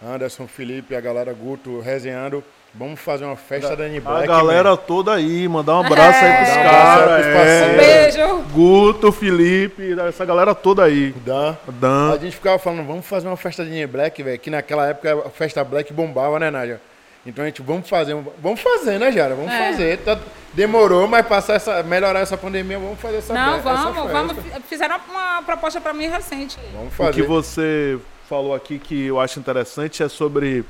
Anderson, Felipe, a galera Guto resenhando. Vamos fazer uma festa da Annie Black.
A galera toda aí, mandar um abraço é. aí pros caras.
É. Um beijo.
Guto, Felipe, essa galera toda aí.
Dan. Dan. A gente ficava falando, vamos fazer uma festa da Annie Black, velho. Que naquela época a festa Black bombava, né, Nádia? Então a gente, vamos fazer, vamos fazer, né, Jara? Vamos é. fazer. Tá, demorou, mas passar essa, melhorar essa pandemia, vamos fazer essa
Não, vamos, essa vamos. Fizeram uma proposta para mim recente.
Vamos fazer. O que você falou aqui que eu acho interessante é sobre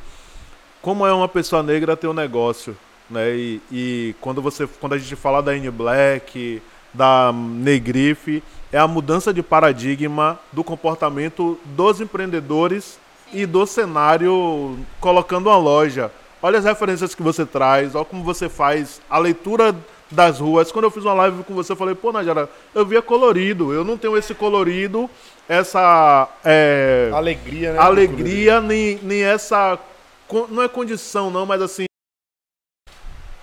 como é uma pessoa negra ter um negócio, né? E, e, quando você, quando a gente fala da N Black, da Negrife, é a mudança de paradigma do comportamento dos empreendedores e do cenário colocando uma loja. Olha as referências que você traz, olha como você faz a leitura das ruas. Quando eu fiz uma live com você, eu falei, pô, Najara, eu via colorido, eu não tenho esse colorido, essa é,
alegria, né?
Alegria, nem, nem essa não é condição não, mas assim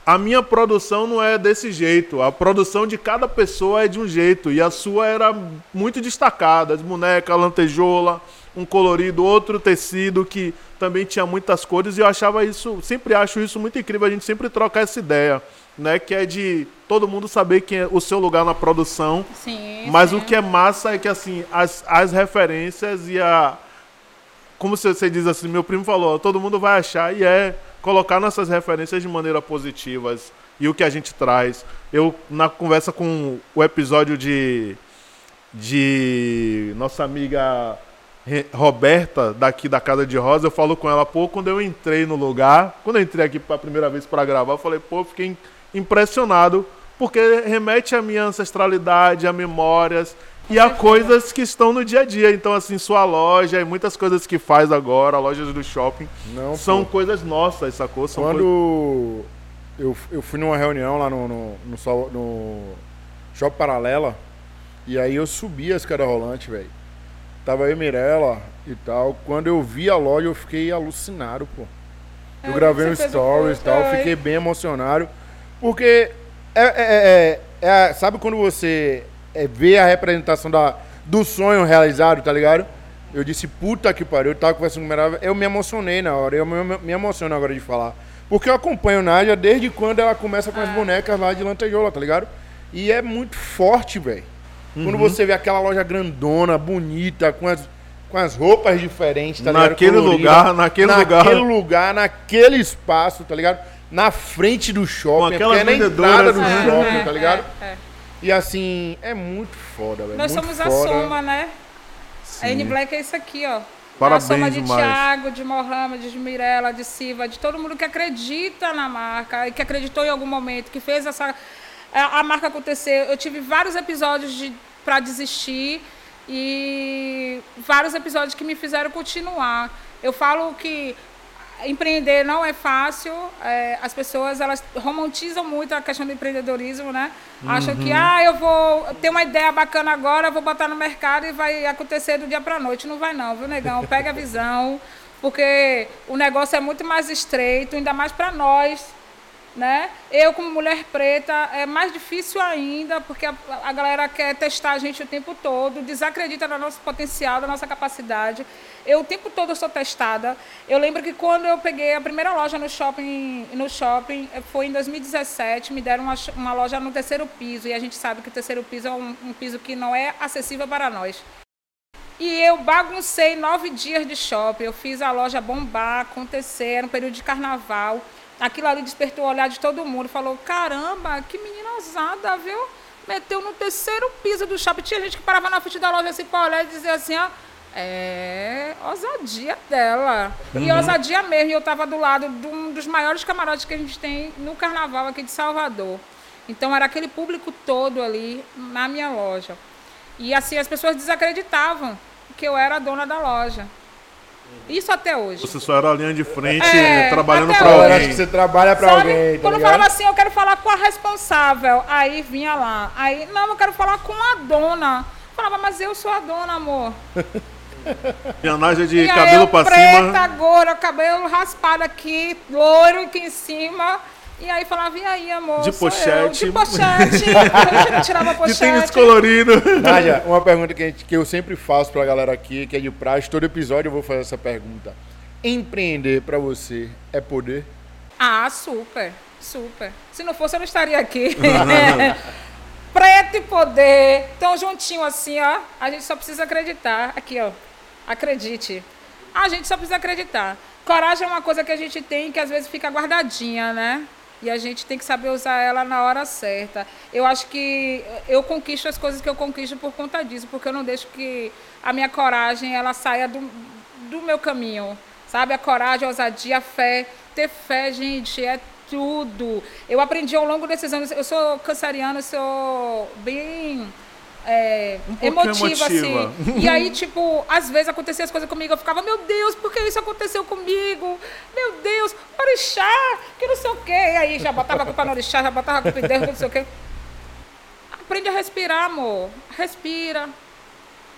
a minha produção não é desse jeito. A produção de cada pessoa é de um jeito. E a sua era muito destacada. As bonecas, lantejola, um colorido, outro tecido que também tinha muitas cores. E eu achava isso, sempre acho isso muito incrível. A gente sempre troca essa ideia, né? Que é de todo mundo saber quem é o seu lugar na produção.
Sim,
mas
sim.
o que é massa é que assim, as, as referências e a como você diz assim, meu primo falou, todo mundo vai achar e é colocar nossas referências de maneira positivas e o que a gente traz. Eu na conversa com o episódio de de nossa amiga Roberta daqui da Casa de Rosa, eu falo com ela, pô, quando eu entrei no lugar, quando eu entrei aqui pela primeira vez para gravar, eu falei, pô, fiquei impressionado porque remete à minha ancestralidade, a memórias e há coisas que estão no dia a dia. Então, assim, sua loja e muitas coisas que faz agora, lojas do shopping, Não, são pô. coisas nossas, sacou? São
Quando eu, eu fui numa reunião lá no, no, no, no Shopping Paralela, E aí eu subi a escada rolante, velho. Tava eu e Mirella e tal. Quando eu vi a loja, eu fiquei alucinado, pô. Eu
É,
gravei um stories e tal,
ai.
fiquei bem emocionado. Porque é, é- é- é sabe quando você é, vê a representação da, do sonho realizado, tá ligado? Eu disse, puta que pariu, eu tava conversando com a Mirella, eu me emocionei na hora, eu me, me emociono agora de falar. Porque eu acompanho Nádia desde quando ela começa com as bonecas lá de lantejola, tá ligado? E é muito forte, velho. Quando você vê aquela loja grandona, bonita, com as, com as roupas diferentes, tá ligado?
Naquele
Colorida.
lugar, naquele lugar.
Naquele lugar, naquele espaço, tá ligado? Na frente do shopping,
aquelas
porque é na entrada do
né?
shopping,
É,
tá ligado?
é, é.
E assim, é muito foda, velho.
Nós
muito
somos a
foda.
soma, né? A N
Sim.
Black é isso aqui, ó.
Parabéns
a soma de
demais.
Thiago, de Mohamed, de Mirella, de Silva, de todo mundo que acredita na marca e que acreditou em algum momento, que fez essa a, a marca acontecer. Eu tive vários episódios de para desistir e vários episódios que me fizeram continuar. Eu falo que empreender não é fácil. é, as pessoas elas romantizam muito a questão do empreendedorismo, né? Acham que ah, eu vou ter uma ideia bacana agora, vou botar no mercado e vai acontecer do dia para noite. Não vai não, viu, negão? Pega a visão, porque o negócio é muito mais estreito, ainda mais para nós. Né? Eu, como mulher preta, é mais difícil ainda, porque a, a galera quer testar a gente o tempo todo, desacredita no nosso potencial, da nossa capacidade. Eu o tempo todo sou testada. Eu lembro que quando eu peguei a primeira loja no shopping, no shopping foi em 2017, me deram uma, uma loja no terceiro piso, e a gente sabe que o terceiro piso é um, um piso que não é acessível para nós. E eu baguncei nove dias de shopping. Eu fiz a loja bombar, acontecer, era um período de carnaval. Aquilo ali despertou o olhar de todo mundo. Falou, caramba, que menina ousada, viu? Meteu no terceiro piso do shopping. Tinha gente que parava na frente da loja assim para olhar e dizer assim, ó. É, ousadia dela. E ousadia mesmo. E eu estava do lado de um dos maiores camarotes que a gente tem no carnaval aqui de Salvador. Então era aquele público todo ali na minha loja. E assim as pessoas desacreditavam que eu era a dona da loja. Isso até hoje.
Você só era a linha de frente,
É,
trabalhando
até
pra
hoje.
Galera, acho
alguém.
que você trabalha pra
Sabe?
alguém, tá
Quando eu
ligado?
falava assim, eu quero falar com a responsável. Aí vinha lá. Aí, não, eu quero falar com a dona. Falava, mas eu sou a dona, amor.
Minha Nádia de
e
cabelo
eu
pra
preta,
cima.
gorda, cabelo raspado aqui, loiro aqui em cima. E aí falava, e aí, amor?
De
sou eu.
pochete.
De pochete. eu tirava a
De
pochete.
tênis colorido.
Nádia, uma pergunta que, a gente- que eu sempre faço pra galera aqui, que é de praxe, todo episódio eu vou fazer essa pergunta. Empreender pra você é poder?
Ah, super, super. Se não fosse, eu não estaria aqui. Preto e poder, tão juntinho assim, ó. A gente só precisa acreditar. Aqui, ó. Acredite. A gente só precisa acreditar. Coragem é uma coisa que a gente tem que às vezes fica guardadinha, né? E a gente tem que saber usar ela na hora certa. Eu acho que eu conquisto as coisas que eu conquisto por conta disso, porque eu não deixo que a minha coragem ela saia do, do meu caminho. Sabe? A coragem, a ousadia, a fé. Ter fé, gente, é tudo. Eu aprendi ao longo desses anos. Eu sou canceriana, eu sou bem é,
Um
emotiva,
emotiva.
assim. E aí, tipo, às vezes acontecia as coisas comigo, eu ficava, meu Deus, por que isso aconteceu comigo? Meu Deus, orixá, que não sei o quê. E aí já botava a culpa no orixá, já botava a culpa em Deus, não sei o quê. Aprende a respirar, amor. Respira.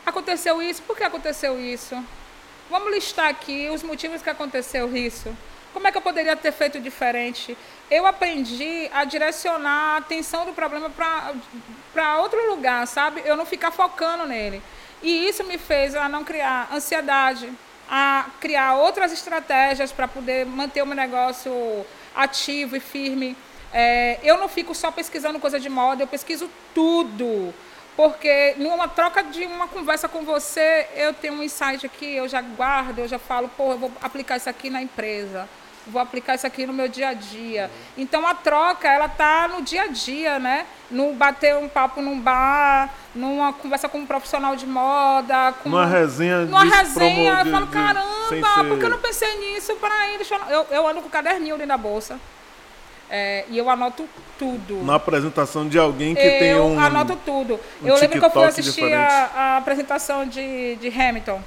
Aconteceu isso, por que aconteceu isso? Vamos listar aqui os motivos que aconteceu isso. Como é que eu poderia ter feito diferente? Eu aprendi a direcionar a atenção do problema para outro lugar, sabe? Eu não ficar focando nele. E isso me fez a não criar ansiedade, a criar outras estratégias para poder manter o meu negócio ativo e firme. É, eu não fico só pesquisando coisa de moda, eu pesquiso tudo. Porque numa troca de uma conversa com você, eu tenho um insight aqui, eu já guardo, eu já falo, pô, eu vou aplicar isso aqui na empresa, vou aplicar isso aqui no meu dia a dia. Então a troca, ela tá no dia a dia, né? No bater um papo num bar, numa conversa com um profissional de moda, com
Numa resenha
numa resenha, eu falo,
de-
caramba,
ser-
por que eu não pensei nisso? Peraí, deixa eu... eu... Eu ando com o caderninho dentro da bolsa. É, e eu anoto tudo.
Na apresentação de alguém que
eu
tem um.
anoto tudo.
um
eu lembro que eu fui assistir a, a apresentação de, de Hamilton.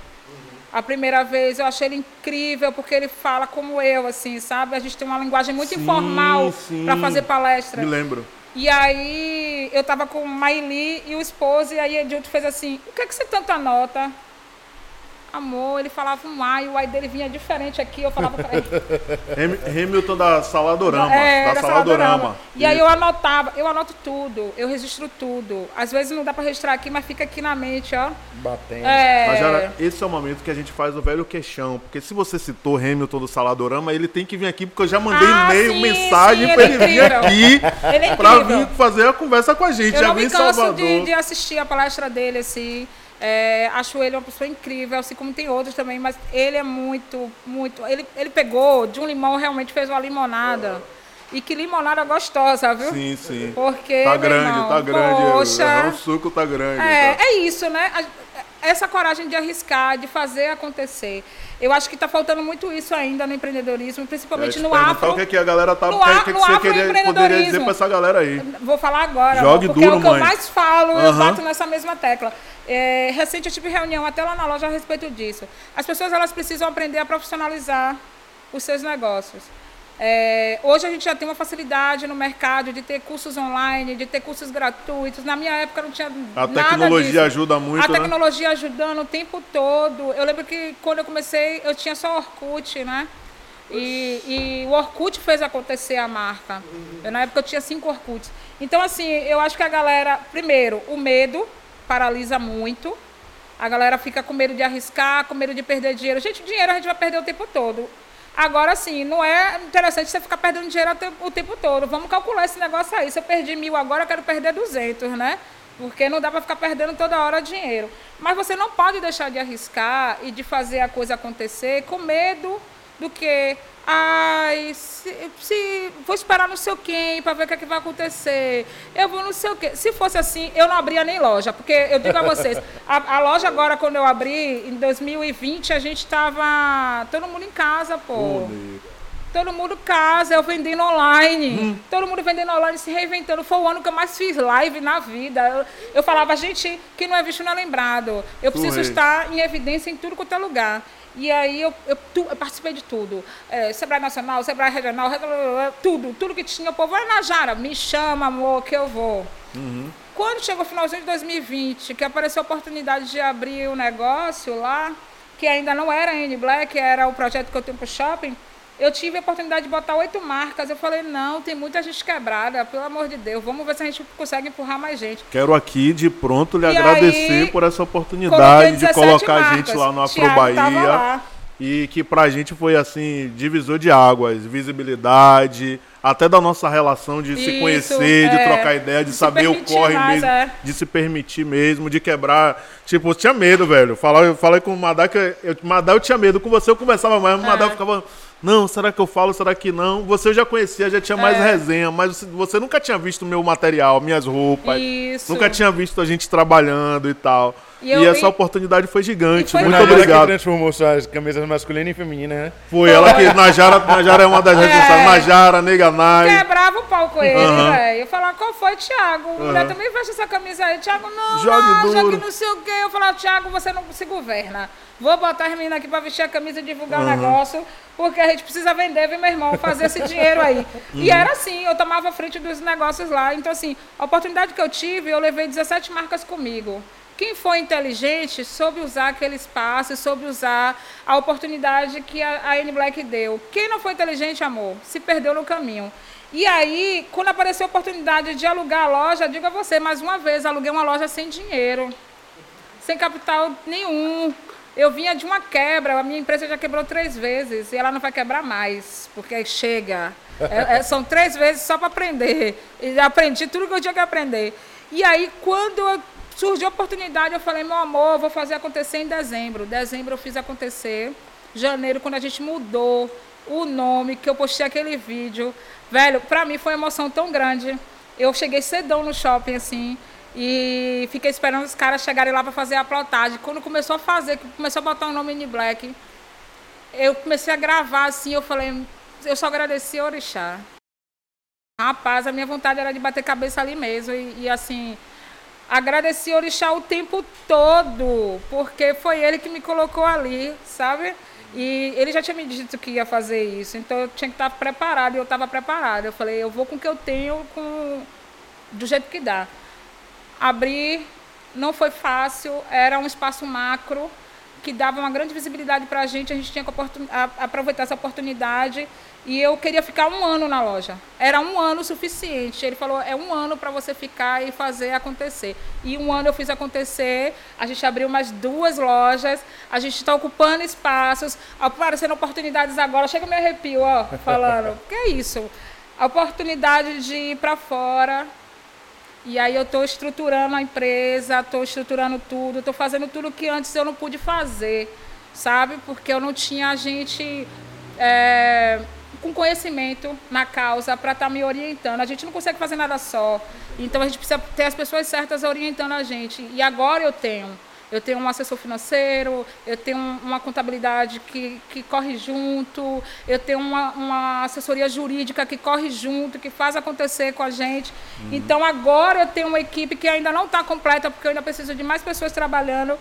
A primeira vez eu achei ele incrível porque ele fala como eu, assim, sabe? A gente tem uma linguagem muito
Sim,
informal para fazer palestra.
Me lembro.
E aí eu tava com Maili e o esposo, e aí Edilton fez assim, o que é que você tanto anota? Amor, ele falava um A e o A dele vinha diferente aqui, eu falava pra ele.
Ham- Hamilton da Saladorama.
É,
da
da
Saladorama.
Saladorama. E aí eu anotava, eu anoto tudo, eu registro tudo. Às vezes não dá pra registrar aqui, mas fica aqui na mente, ó.
Batendo.
É,
Mas, Jara, esse é o momento que a gente faz o velho queixão. Porque se você citou Hamilton do Saladorama, ele tem que vir aqui, porque eu já mandei
Ah,
e-mail,
sim,
mensagem
sim,
pra
ele
ele
é
vir aqui
Ele é
pra vir fazer a conversa com a gente.
Eu
já
não me canso
Salvador.
de, de assistir a palestra dele, assim. É, acho ele uma pessoa incrível, assim como tem outros também, mas ele é muito, muito. Ele, ele pegou de um limão, realmente fez uma limonada. E que limonada gostosa, viu?
Sim, sim.
Porque.
Tá grande,
irmão,
tá grande.
Poxa.
O suco tá grande.
É,
tá.
é isso, né? Essa coragem de arriscar, de fazer acontecer. Eu acho que está faltando muito isso ainda no empreendedorismo,
Eu
principalmente
te
no afro.
o que, que a galera tá.
no
que,
a-
que, que
no
você queria, poderia dizer pra essa galera aí?
Vou falar agora,
Jogue
porque
duro,
é o que eu
mãe.
mais falo, eu
Aham.
bato nessa mesma tecla. É, recente eu tive reunião até lá na loja a respeito disso. As pessoas elas precisam aprender a profissionalizar os seus negócios. É, hoje a gente já tem uma facilidade no mercado de ter cursos online, de ter cursos gratuitos. Na minha época não tinha
A
nada
tecnologia
disso.
ajuda muito,
A
né?
tecnologia ajudando o tempo todo. Eu lembro que quando eu comecei, eu tinha só Orkut, né? E, e o Orkut fez acontecer a marca. Eu, na época eu tinha cinco Orkuts. Então, assim, eu acho que a galera, primeiro, o medo paralisa muito. A galera fica com medo de arriscar, com medo de perder dinheiro. Gente, dinheiro a gente vai perder o tempo todo. Agora, assim, não é interessante você ficar perdendo dinheiro o tempo, o tempo todo. Vamos calcular esse negócio aí. Se eu perdi mil agora, eu quero perder 200, né? Porque não dá para ficar perdendo toda hora dinheiro. Mas você não pode deixar de arriscar e de fazer a coisa acontecer com medo do que, ai, se, se- vou esperar não sei o quem para ver o que, é que vai acontecer. Eu vou não sei o quê. Se fosse assim, eu não abria nem loja, porque eu digo a vocês, a, a loja agora quando eu abri em 2020, a gente estava todo mundo em casa, pô. Todo mundo casa, eu vendendo online.
Hum.
Todo mundo vendendo online, se reinventando. Foi o ano que eu mais fiz live na vida. Eu, eu falava, gente, que não é visto não é lembrado. Eu preciso estar em evidência em tudo quanto é lugar. E aí eu, eu, tu- eu participei de tudo. É, Sebrae Nacional, Sebrae Regional, tudo. Tudo que tinha. O povo, vai na Jara, me chama, amor, que eu vou. Quando chegou o finalzinho de 2020, que apareceu a oportunidade de abrir o negócio lá, que ainda não era a N Black, era o projeto que eu tenho pro shopping, eu tive a oportunidade de botar oito marcas. Eu falei, não, tem muita gente quebrada, pelo amor de Deus, vamos ver se a gente consegue empurrar mais gente.
Quero aqui de pronto lhe
E
agradecer
aí,
por essa oportunidade de
17
colocar a
marcas.
gente lá no Afro Bahia. E que pra gente foi assim, divisor de águas, visibilidade, até da nossa relação de se
Isso,
conhecer, de
é.
trocar ideia, de
De se
saber o corre
mais,
mesmo,
é.
de se permitir mesmo, de quebrar. Tipo, eu tinha medo, velho. Falar, eu falei com o Madá que eu, Madá eu tinha medo, com você eu conversava mais, mas o Madá
É.
ficava. Não, será que eu falo? Será que não? Você eu já conhecia, já tinha mais
É.
resenha, mas você, você nunca tinha visto meu material, minhas roupas.
Isso.
Nunca tinha visto a gente trabalhando e tal.
E
E, essa
e-
oportunidade foi gigante.
e foi
Muito
que
obrigado.
transformou suas camisas masculinas em femininas, né?
Foi ela que. Najara, Najara é uma das responsáveis. Najara, Nega Nai.
Quebrava o pau com ele,
Aham.
velho. Eu falava, qual foi, Thiago? Mulher também veste essa camisa aí. Thiago, não,
Jogue
acha
duro.
que não sei o quê. Eu falava, Thiago, você não se governa. Vou botar as meninas aqui pra vestir a camisa e divulgar o negócio, porque a gente precisa vender, viu, meu irmão? Fazer esse dinheiro aí. E era assim, eu tomava a frente dos negócios lá. Então, assim, a oportunidade que eu tive, eu levei 17 marcas comigo. Quem foi inteligente soube usar aquele espaço, soube usar a oportunidade que a, a N Black deu. Quem não foi inteligente, amor, se perdeu no caminho. E aí, quando apareceu a oportunidade de alugar a loja, digo a você, mais uma vez, aluguei uma loja sem dinheiro, sem capital nenhum. Eu vinha de uma quebra, a minha empresa já quebrou três vezes e ela não vai quebrar mais, porque chega. É- é- são três vezes só para aprender. E aprendi tudo que eu tinha que aprender. E aí, quando eu- surgiu a oportunidade, eu falei, meu amor, vou fazer acontecer em dezembro. Dezembro eu fiz acontecer. Janeiro, quando a gente mudou o nome, que eu postei aquele vídeo, velho, pra mim foi uma emoção tão grande. Eu cheguei cedão no shopping, assim, e fiquei esperando os caras chegarem lá para fazer a plotagem. Quando começou a fazer, começou a botar o nome in black, eu comecei a gravar assim, eu falei, eu só agradeci a Orixá. Rapaz, a minha vontade era de bater cabeça ali mesmo. E, e, assim, agradeci a Orixá o tempo todo, porque foi ele que me colocou ali, sabe? E ele já tinha me dito que ia fazer isso, então eu tinha que estar preparada e eu estava preparada. Eu falei, eu vou com o que eu tenho, com, do jeito que dá. Abrir não foi fácil, era um espaço macro que dava uma grande visibilidade para a gente, a gente tinha que aproveitar essa oportunidade e eu queria ficar um ano na loja. Era um ano suficiente. Ele falou, é um ano para você ficar e fazer acontecer. E um ano eu fiz acontecer. A gente abriu mais duas lojas. A gente está ocupando espaços, aparecendo oportunidades agora. Chega me arrepio, ó, falando. que é isso? A oportunidade de ir para fora. E aí eu estou estruturando a empresa, estou estruturando tudo, estou fazendo tudo que antes eu não pude fazer, sabe? Porque eu não tinha gente... É com conhecimento na causa para estar tá me orientando. A gente não consegue fazer nada só. Então a gente precisa ter as pessoas certas orientando a gente. E agora eu tenho. Eu tenho um assessor financeiro, eu tenho uma contabilidade que, que corre junto, eu tenho uma, uma assessoria jurídica que corre junto, que faz acontecer com a gente. Uhum. Então agora eu tenho uma equipe que ainda não está completa, porque eu ainda preciso de mais pessoas trabalhando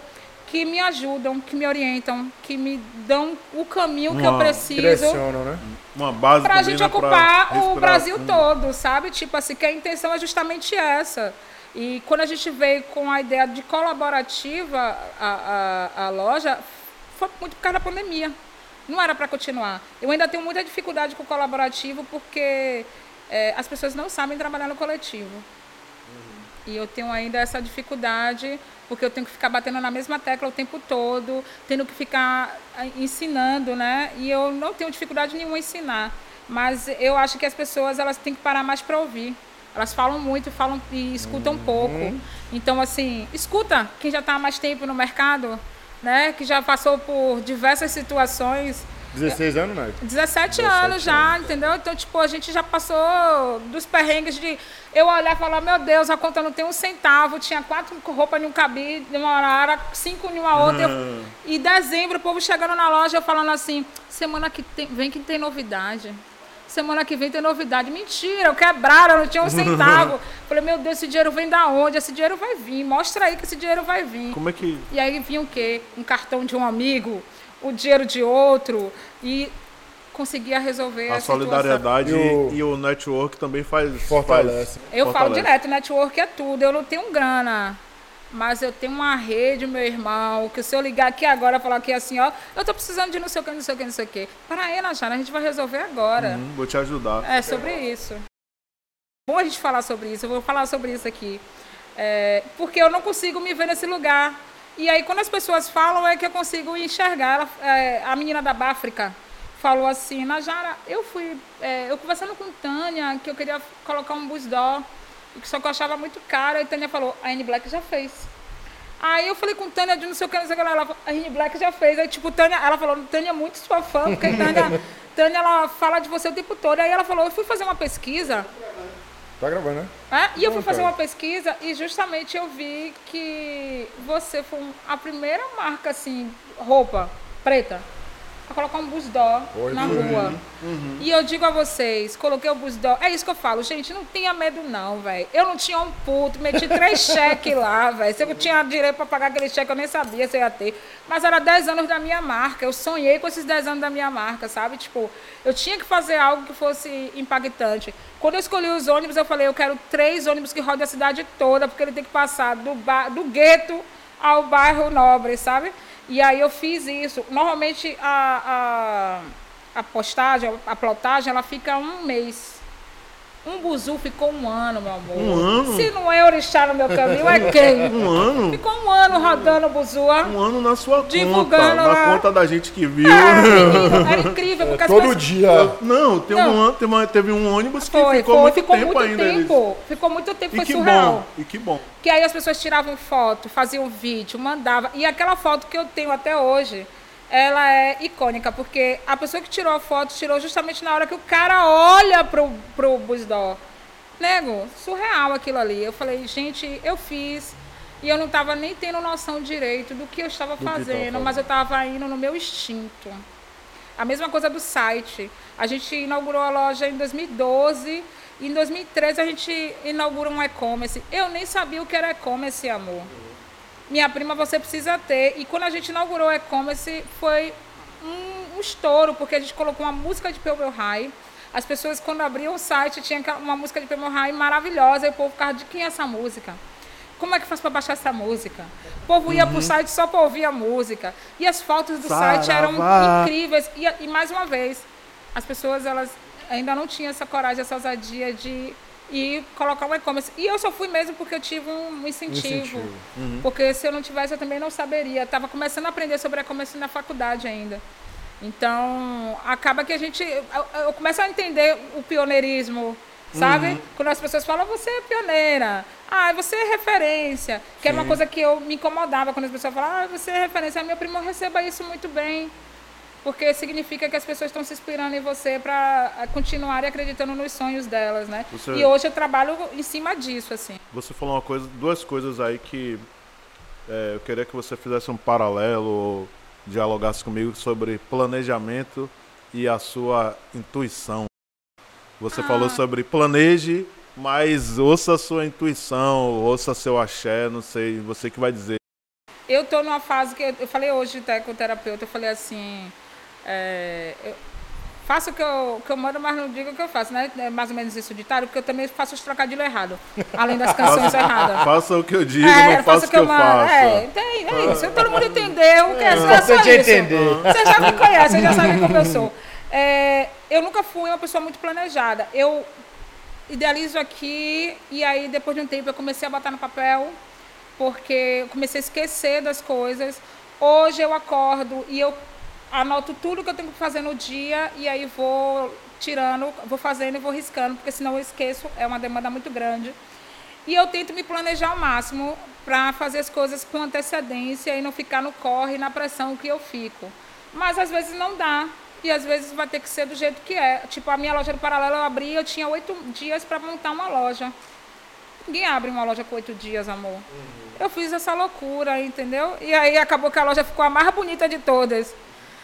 que me ajudam, que me orientam, que me dão o caminho uma, que eu preciso.
Né?
Uma base
para a gente ocupar o Brasil todo, sabe? Tipo assim, que a intenção é justamente essa. E quando a gente veio com a ideia de colaborativa a, a, a loja, foi muito por causa da pandemia. Não era para continuar. Eu ainda tenho muita dificuldade com o colaborativo porque é, as pessoas não sabem trabalhar no coletivo. Uhum. E eu tenho ainda essa dificuldade porque eu tenho que ficar batendo na mesma tecla o tempo todo, tendo que ficar ah, ensinando, né? E eu não tenho dificuldade nenhuma em ensinar, mas eu acho que as pessoas elas têm que parar mais para ouvir. Elas falam muito, falam e escutam uhum. pouco. Então, assim, escuta quem já está há mais tempo no mercado, né? Que já passou por diversas situações
16 anos, né?
17, 17 anos já, anos. entendeu? Então, tipo, a gente já passou dos perrengues de eu olhar e falar, meu Deus, a conta não tem um centavo, tinha quatro roupas em um cabide, uma hora, cinco em uma outra. Eu, e dezembro, o povo chegando na loja, eu falando assim, semana que tem, vem que tem novidade. Semana que vem tem novidade. Mentira, eu quebraram, não tinha um centavo. Falei, meu Deus, esse dinheiro vem da onde? Esse dinheiro vai vir. Mostra aí que esse dinheiro vai vir.
Como é que.
E aí vinha o quê? Um cartão de um amigo o dinheiro de outro e conseguia resolver
a,
a
solidariedade e o, e o, network também faz
fortalece.
Faz, eu fortalece. falo direto, network é tudo. Eu não tenho grana, mas eu tenho uma rede, meu irmão, que se eu ligar aqui agora e falar aqui assim, ó, eu tô precisando de não sei o que, não sei o que, não sei o que. Para aí, Najara, a gente vai resolver agora.
Uhum, vou te ajudar.
É sobre isso. Bom a gente falar sobre isso, eu vou falar sobre isso aqui. É, porque eu não consigo me ver nesse lugar e aí, quando as pessoas falam, é que eu consigo enxergar. Ela, é, a menina da Báfrica falou assim, Najara, eu fui, é, eu conversando com Tânia, que eu queria colocar um busdó, só que eu achava muito caro, e Tânia falou, a Anne Black já fez. Aí eu falei com Tânia de não sei o que, não sei o que, ela, a Anne Black já fez. Aí, tipo, Tânia, ela falou, Tânia é muito sua fã, porque Tânia, Tânia, ela fala de você o tempo todo. Aí ela falou, eu fui fazer uma pesquisa
Tá gravando, né?
É, e eu fui fazer uma pesquisa e justamente eu vi que você foi a primeira marca, assim, roupa preta a colocar um busdó na rua. Uhum. E eu digo a vocês, coloquei o busdó. É isso que eu falo, gente, não tenha medo não, velho. Eu não tinha um puto, meti três cheques lá, velho. Se eu tinha direito para pagar aquele cheque, eu nem sabia se eu ia ter. Mas era 10 anos da minha marca. Eu sonhei com esses 10 anos da minha marca, sabe? Tipo, eu tinha que fazer algo que fosse impactante. Quando eu escolhi os ônibus, eu falei, eu quero três ônibus que rodem a cidade toda, porque ele tem que passar do, do gueto ao bairro nobre, sabe? E aí eu fiz isso. Normalmente a, a, a postagem, a plotagem, ela fica um mês. Um buzu ficou um ano, meu amor.
Um ano?
Se não é orixá no meu caminho, é quem?
um ano?
Ficou um ano rodando o buzua.
Um ano na sua divulgando conta. Na conta da gente que viu.
É, era incrível. Porque
é, todo pessoas... dia.
Não, teve, não. Um, teve, uma, teve um ônibus que foi, ficou foi, muito ficou tempo muito ainda.
Tempo. Ficou muito tempo,
e
foi
que
surreal.
Bom, e que bom.
Que aí as pessoas tiravam foto, faziam vídeo, mandavam. E aquela foto que eu tenho até hoje ela é icônica, porque a pessoa que tirou a foto tirou justamente na hora que o cara olha pro, pro Busdó. Nego, surreal aquilo ali. Eu falei, gente, eu fiz e eu não estava nem tendo noção direito do que eu estava fazendo, mas eu estava indo no meu instinto. A mesma coisa do site. A gente inaugurou a loja em 2012 e em 2013 a gente inaugurou um e-commerce. Eu nem sabia o que era e-commerce, amor minha prima você precisa ter. E quando a gente inaugurou o e-commerce, foi um, um, estouro, porque a gente colocou uma música de Pebble High, As pessoas, quando abriam o site, tinha uma música de Primo Rai maravilhosa, e o povo ficava de quem é essa música? Como é que faz para baixar essa música? O povo ia uhum. para o site só para ouvir a música. E as fotos do Saravá. site eram incríveis. E, e, mais uma vez, as pessoas elas ainda não tinham essa coragem, essa ousadia de ir colocar um e-commerce. E eu só fui mesmo porque eu tive um incentivo. incentivo. Uhum. Porque se eu não tivesse, eu também não saberia. Estava começando a aprender sobre e-commerce na faculdade ainda. Então, acaba que a gente. Eu, eu começo a entender o pioneirismo, sabe? Uhum. Quando as pessoas falam, você é pioneira. Ah, você é referência. Que Sim. era uma coisa que eu me incomodava quando as pessoas falavam, ah, você é referência. Meu primo receba isso muito bem. Porque significa que as pessoas estão se inspirando em você para continuar acreditando nos sonhos delas, né? Você... E hoje eu trabalho em cima disso, assim.
Você falou uma coisa, duas coisas aí que é, eu queria que você fizesse um paralelo dialogasse comigo sobre planejamento e a sua intuição. Você ah. falou sobre planeje, mas ouça a sua intuição, ouça seu axé, não sei, você que vai dizer.
Eu estou numa fase que eu, eu falei hoje até com o terapeuta, eu falei assim, é, eu, faço o que eu, que eu mando, mas não digo o que eu faço, né? É mais ou menos isso ditado, porque eu também faço os trocadilhos errados, além das canções erradas.
Faça o que eu digo, é, não faça o que, eu, eu faço.
É, tem, é isso. Todo mundo entendeu o que é, é só isso. Entender. Você já me conhece, você já sabe como eu sou. É, eu nunca fui uma pessoa muito planejada. Eu idealizo aqui e aí depois de um tempo eu comecei a botar no papel porque eu comecei a esquecer das coisas. Hoje eu acordo e eu anoto tudo que eu tenho que fazer no dia e aí vou tirando, vou fazendo e vou riscando, porque senão eu esqueço, é uma demanda muito grande. E eu tento me planejar ao máximo para fazer as coisas com antecedência e não ficar no corre, na pressão que eu fico. Mas às vezes não dá. E às vezes vai ter que ser do jeito que é. Tipo, a minha loja do Paralelo eu abri, eu tinha oito dias para montar uma loja. Ninguém abre uma loja com oito dias, amor. Uhum. Eu fiz essa loucura, entendeu? E aí acabou que a loja ficou a mais bonita de todas.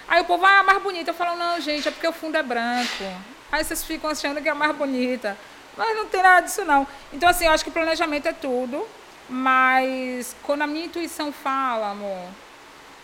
Aí o povo, ah, a mais bonita. Eu falo, não, gente, é porque o fundo é branco. Aí vocês ficam achando que é a mais bonita. Mas não tem nada disso, não. Então, assim, eu acho que planejamento é tudo. Mas quando a minha intuição fala, amor,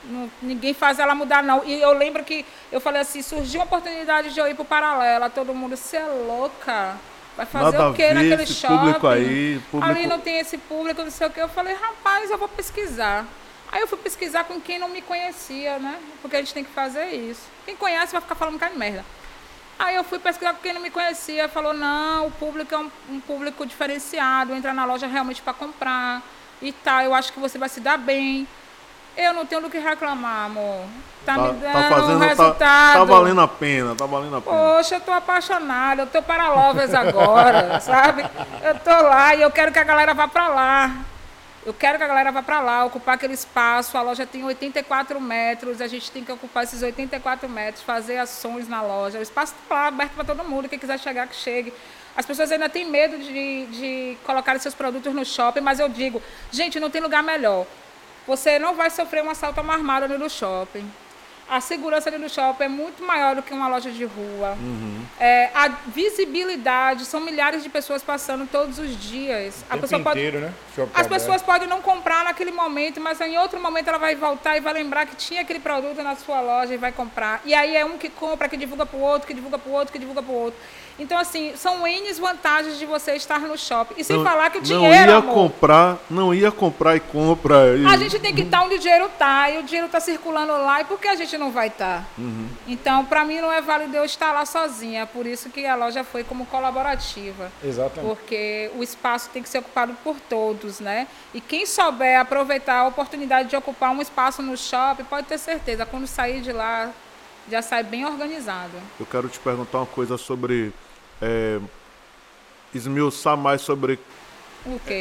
não, ninguém faz ela mudar, não. E eu lembro que eu falei assim, surgiu a oportunidade de eu ir pro Paralela. Todo mundo, você é louca? Vai fazer Nada o quê naquele shopping? Público aí, público... Ali não tem esse público, não sei o quê. Eu falei, rapaz, eu vou pesquisar. Aí eu fui pesquisar com quem não me conhecia, né? Porque a gente tem que fazer isso. Quem conhece vai ficar falando cara de merda. Aí eu fui pesquisar com quem não me conhecia, falou, não, o público é um, um público diferenciado, entra na loja realmente para comprar e tal, eu acho que você vai se dar bem. Eu não tenho do que reclamar, amor. Tá, tá me tá dando tá fazendo, um resultado. Tá,
tá, valendo a pena, tá valendo a pena.
Poxa, eu tô apaixonada, eu tô para lovers agora, sabe? Eu tô lá e eu quero que a galera vá para lá. Eu quero que a galera vá para lá, ocupar aquele espaço. A loja tem 84 metros, a gente tem que ocupar esses 84 metros, fazer ações na loja. O espaço está lá, aberto para todo mundo. Quem quiser chegar, que chegue. As pessoas ainda têm medo de, de colocar seus produtos no shopping, mas eu digo, gente, não tem lugar melhor. Você não vai sofrer um assalto armado no shopping a segurança ali no shopping é muito maior do que uma loja de rua. Uhum. É, a visibilidade, são milhares de pessoas passando todos os dias.
O a pessoa inteiro,
pode,
né?
As pessoas podem não comprar naquele momento, mas em outro momento ela vai voltar e vai lembrar que tinha aquele produto na sua loja e vai comprar. E aí é um que compra, que divulga para o outro, que divulga para o outro, que divulga para o outro. Então, assim, são N vantagens de você estar no shopping. E sem não, falar que o dinheiro.
Não ia
amor,
comprar, não ia comprar e compra. E...
A gente tem que estar onde o dinheiro está. E o dinheiro está circulando lá. E por que a gente não vai estar? Uhum. Então, para mim, não é válido eu estar lá sozinha. Por isso que a loja foi como colaborativa.
Exatamente.
Porque o espaço tem que ser ocupado por todos, né? E quem souber aproveitar a oportunidade de ocupar um espaço no shopping, pode ter certeza, quando sair de lá, já sai bem organizado.
Eu quero te perguntar uma coisa sobre é, esmiuçar mais sobre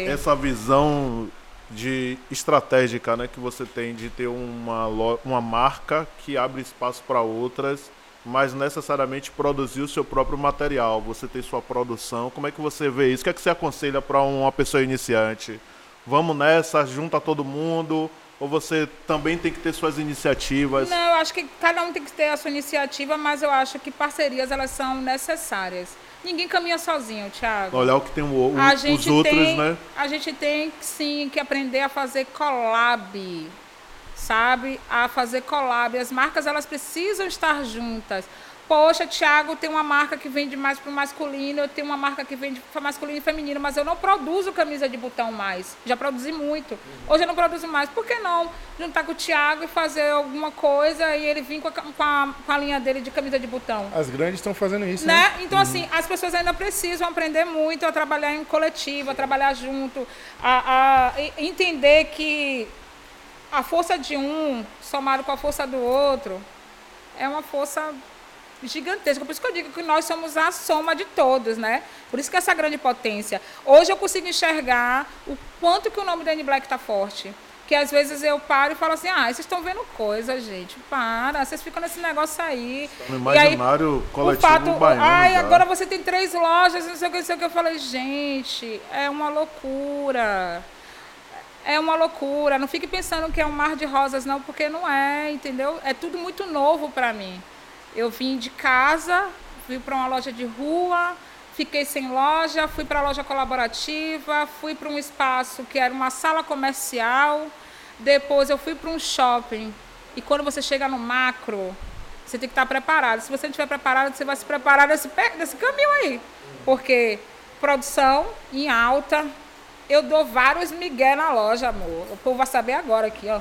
essa visão de estratégica né, que você tem de ter uma, uma marca que abre espaço para outras, mas necessariamente produzir o seu próprio material, você tem sua produção. Como é que você vê isso? O que, é que você aconselha para uma pessoa iniciante? Vamos nessa, junta todo mundo, ou você também tem que ter suas iniciativas?
Não, eu acho que cada um tem que ter a sua iniciativa, mas eu acho que parcerias elas são necessárias. Ninguém caminha sozinho, Thiago.
Olhar o que tem o, o, os outros,
tem,
né?
A gente tem sim que aprender a fazer collab, sabe? A fazer collab. As marcas elas precisam estar juntas. Poxa, Thiago tem uma marca que vende mais para o masculino, eu tenho uma marca que vende para masculino e feminino, mas eu não produzo camisa de botão mais. Já produzi muito. Hoje eu não produzo mais. Por que não juntar com o Thiago e fazer alguma coisa e ele vir com a, com a, com a linha dele de camisa de botão?
As grandes estão fazendo isso,
né?
né?
Então, assim, as pessoas ainda precisam aprender muito a trabalhar em coletivo, a trabalhar junto, a, a entender que a força de um, somado com a força do outro, é uma força gigantesca. Por isso que eu digo que nós somos a soma de todos, né? Por isso que essa grande potência. Hoje eu consigo enxergar o quanto que o nome da N Black está forte. Que às vezes eu paro e falo assim, ah, vocês estão vendo coisa, gente. Para, vocês ficam nesse negócio aí.
No imaginário
aí,
coletivo
o fato,
baiano.
Ai,
já.
agora você tem três lojas, não sei o que, não sei o que. Eu falei, gente, é uma loucura. É uma loucura. Não fique pensando que é um mar de rosas, não, porque não é, entendeu? É tudo muito novo para mim. Eu vim de casa, fui para uma loja de rua, fiquei sem loja, fui para a loja colaborativa, fui para um espaço que era uma sala comercial, depois eu fui para um shopping. E quando você chega no macro, você tem que estar preparado. Se você não estiver preparado, você vai se preparar desse, desse caminho aí. Porque produção em alta, eu dou vários migué na loja, amor. O povo vai saber agora aqui, ó.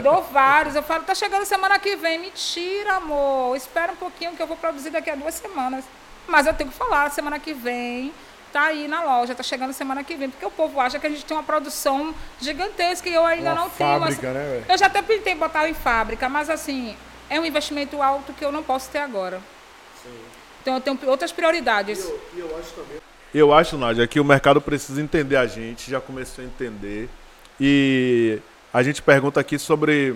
dou vários. Eu falo, tá chegando semana que vem. Mentira, amor. Espera um pouquinho que eu vou produzir daqui a duas semanas. Mas eu tenho que falar, semana que vem tá aí na loja, tá chegando semana que vem, porque o povo acha que a gente tem uma produção gigantesca e eu ainda
Uma
não
fábrica,
tenho.
né, velho?
eu já até tentei botar em fábrica, mas assim, é um investimento alto que eu não posso ter agora. Então eu tenho outras prioridades.
Eu acho, Nádia, que o mercado precisa entender a gente, já começou a entender. E a gente pergunta aqui sobre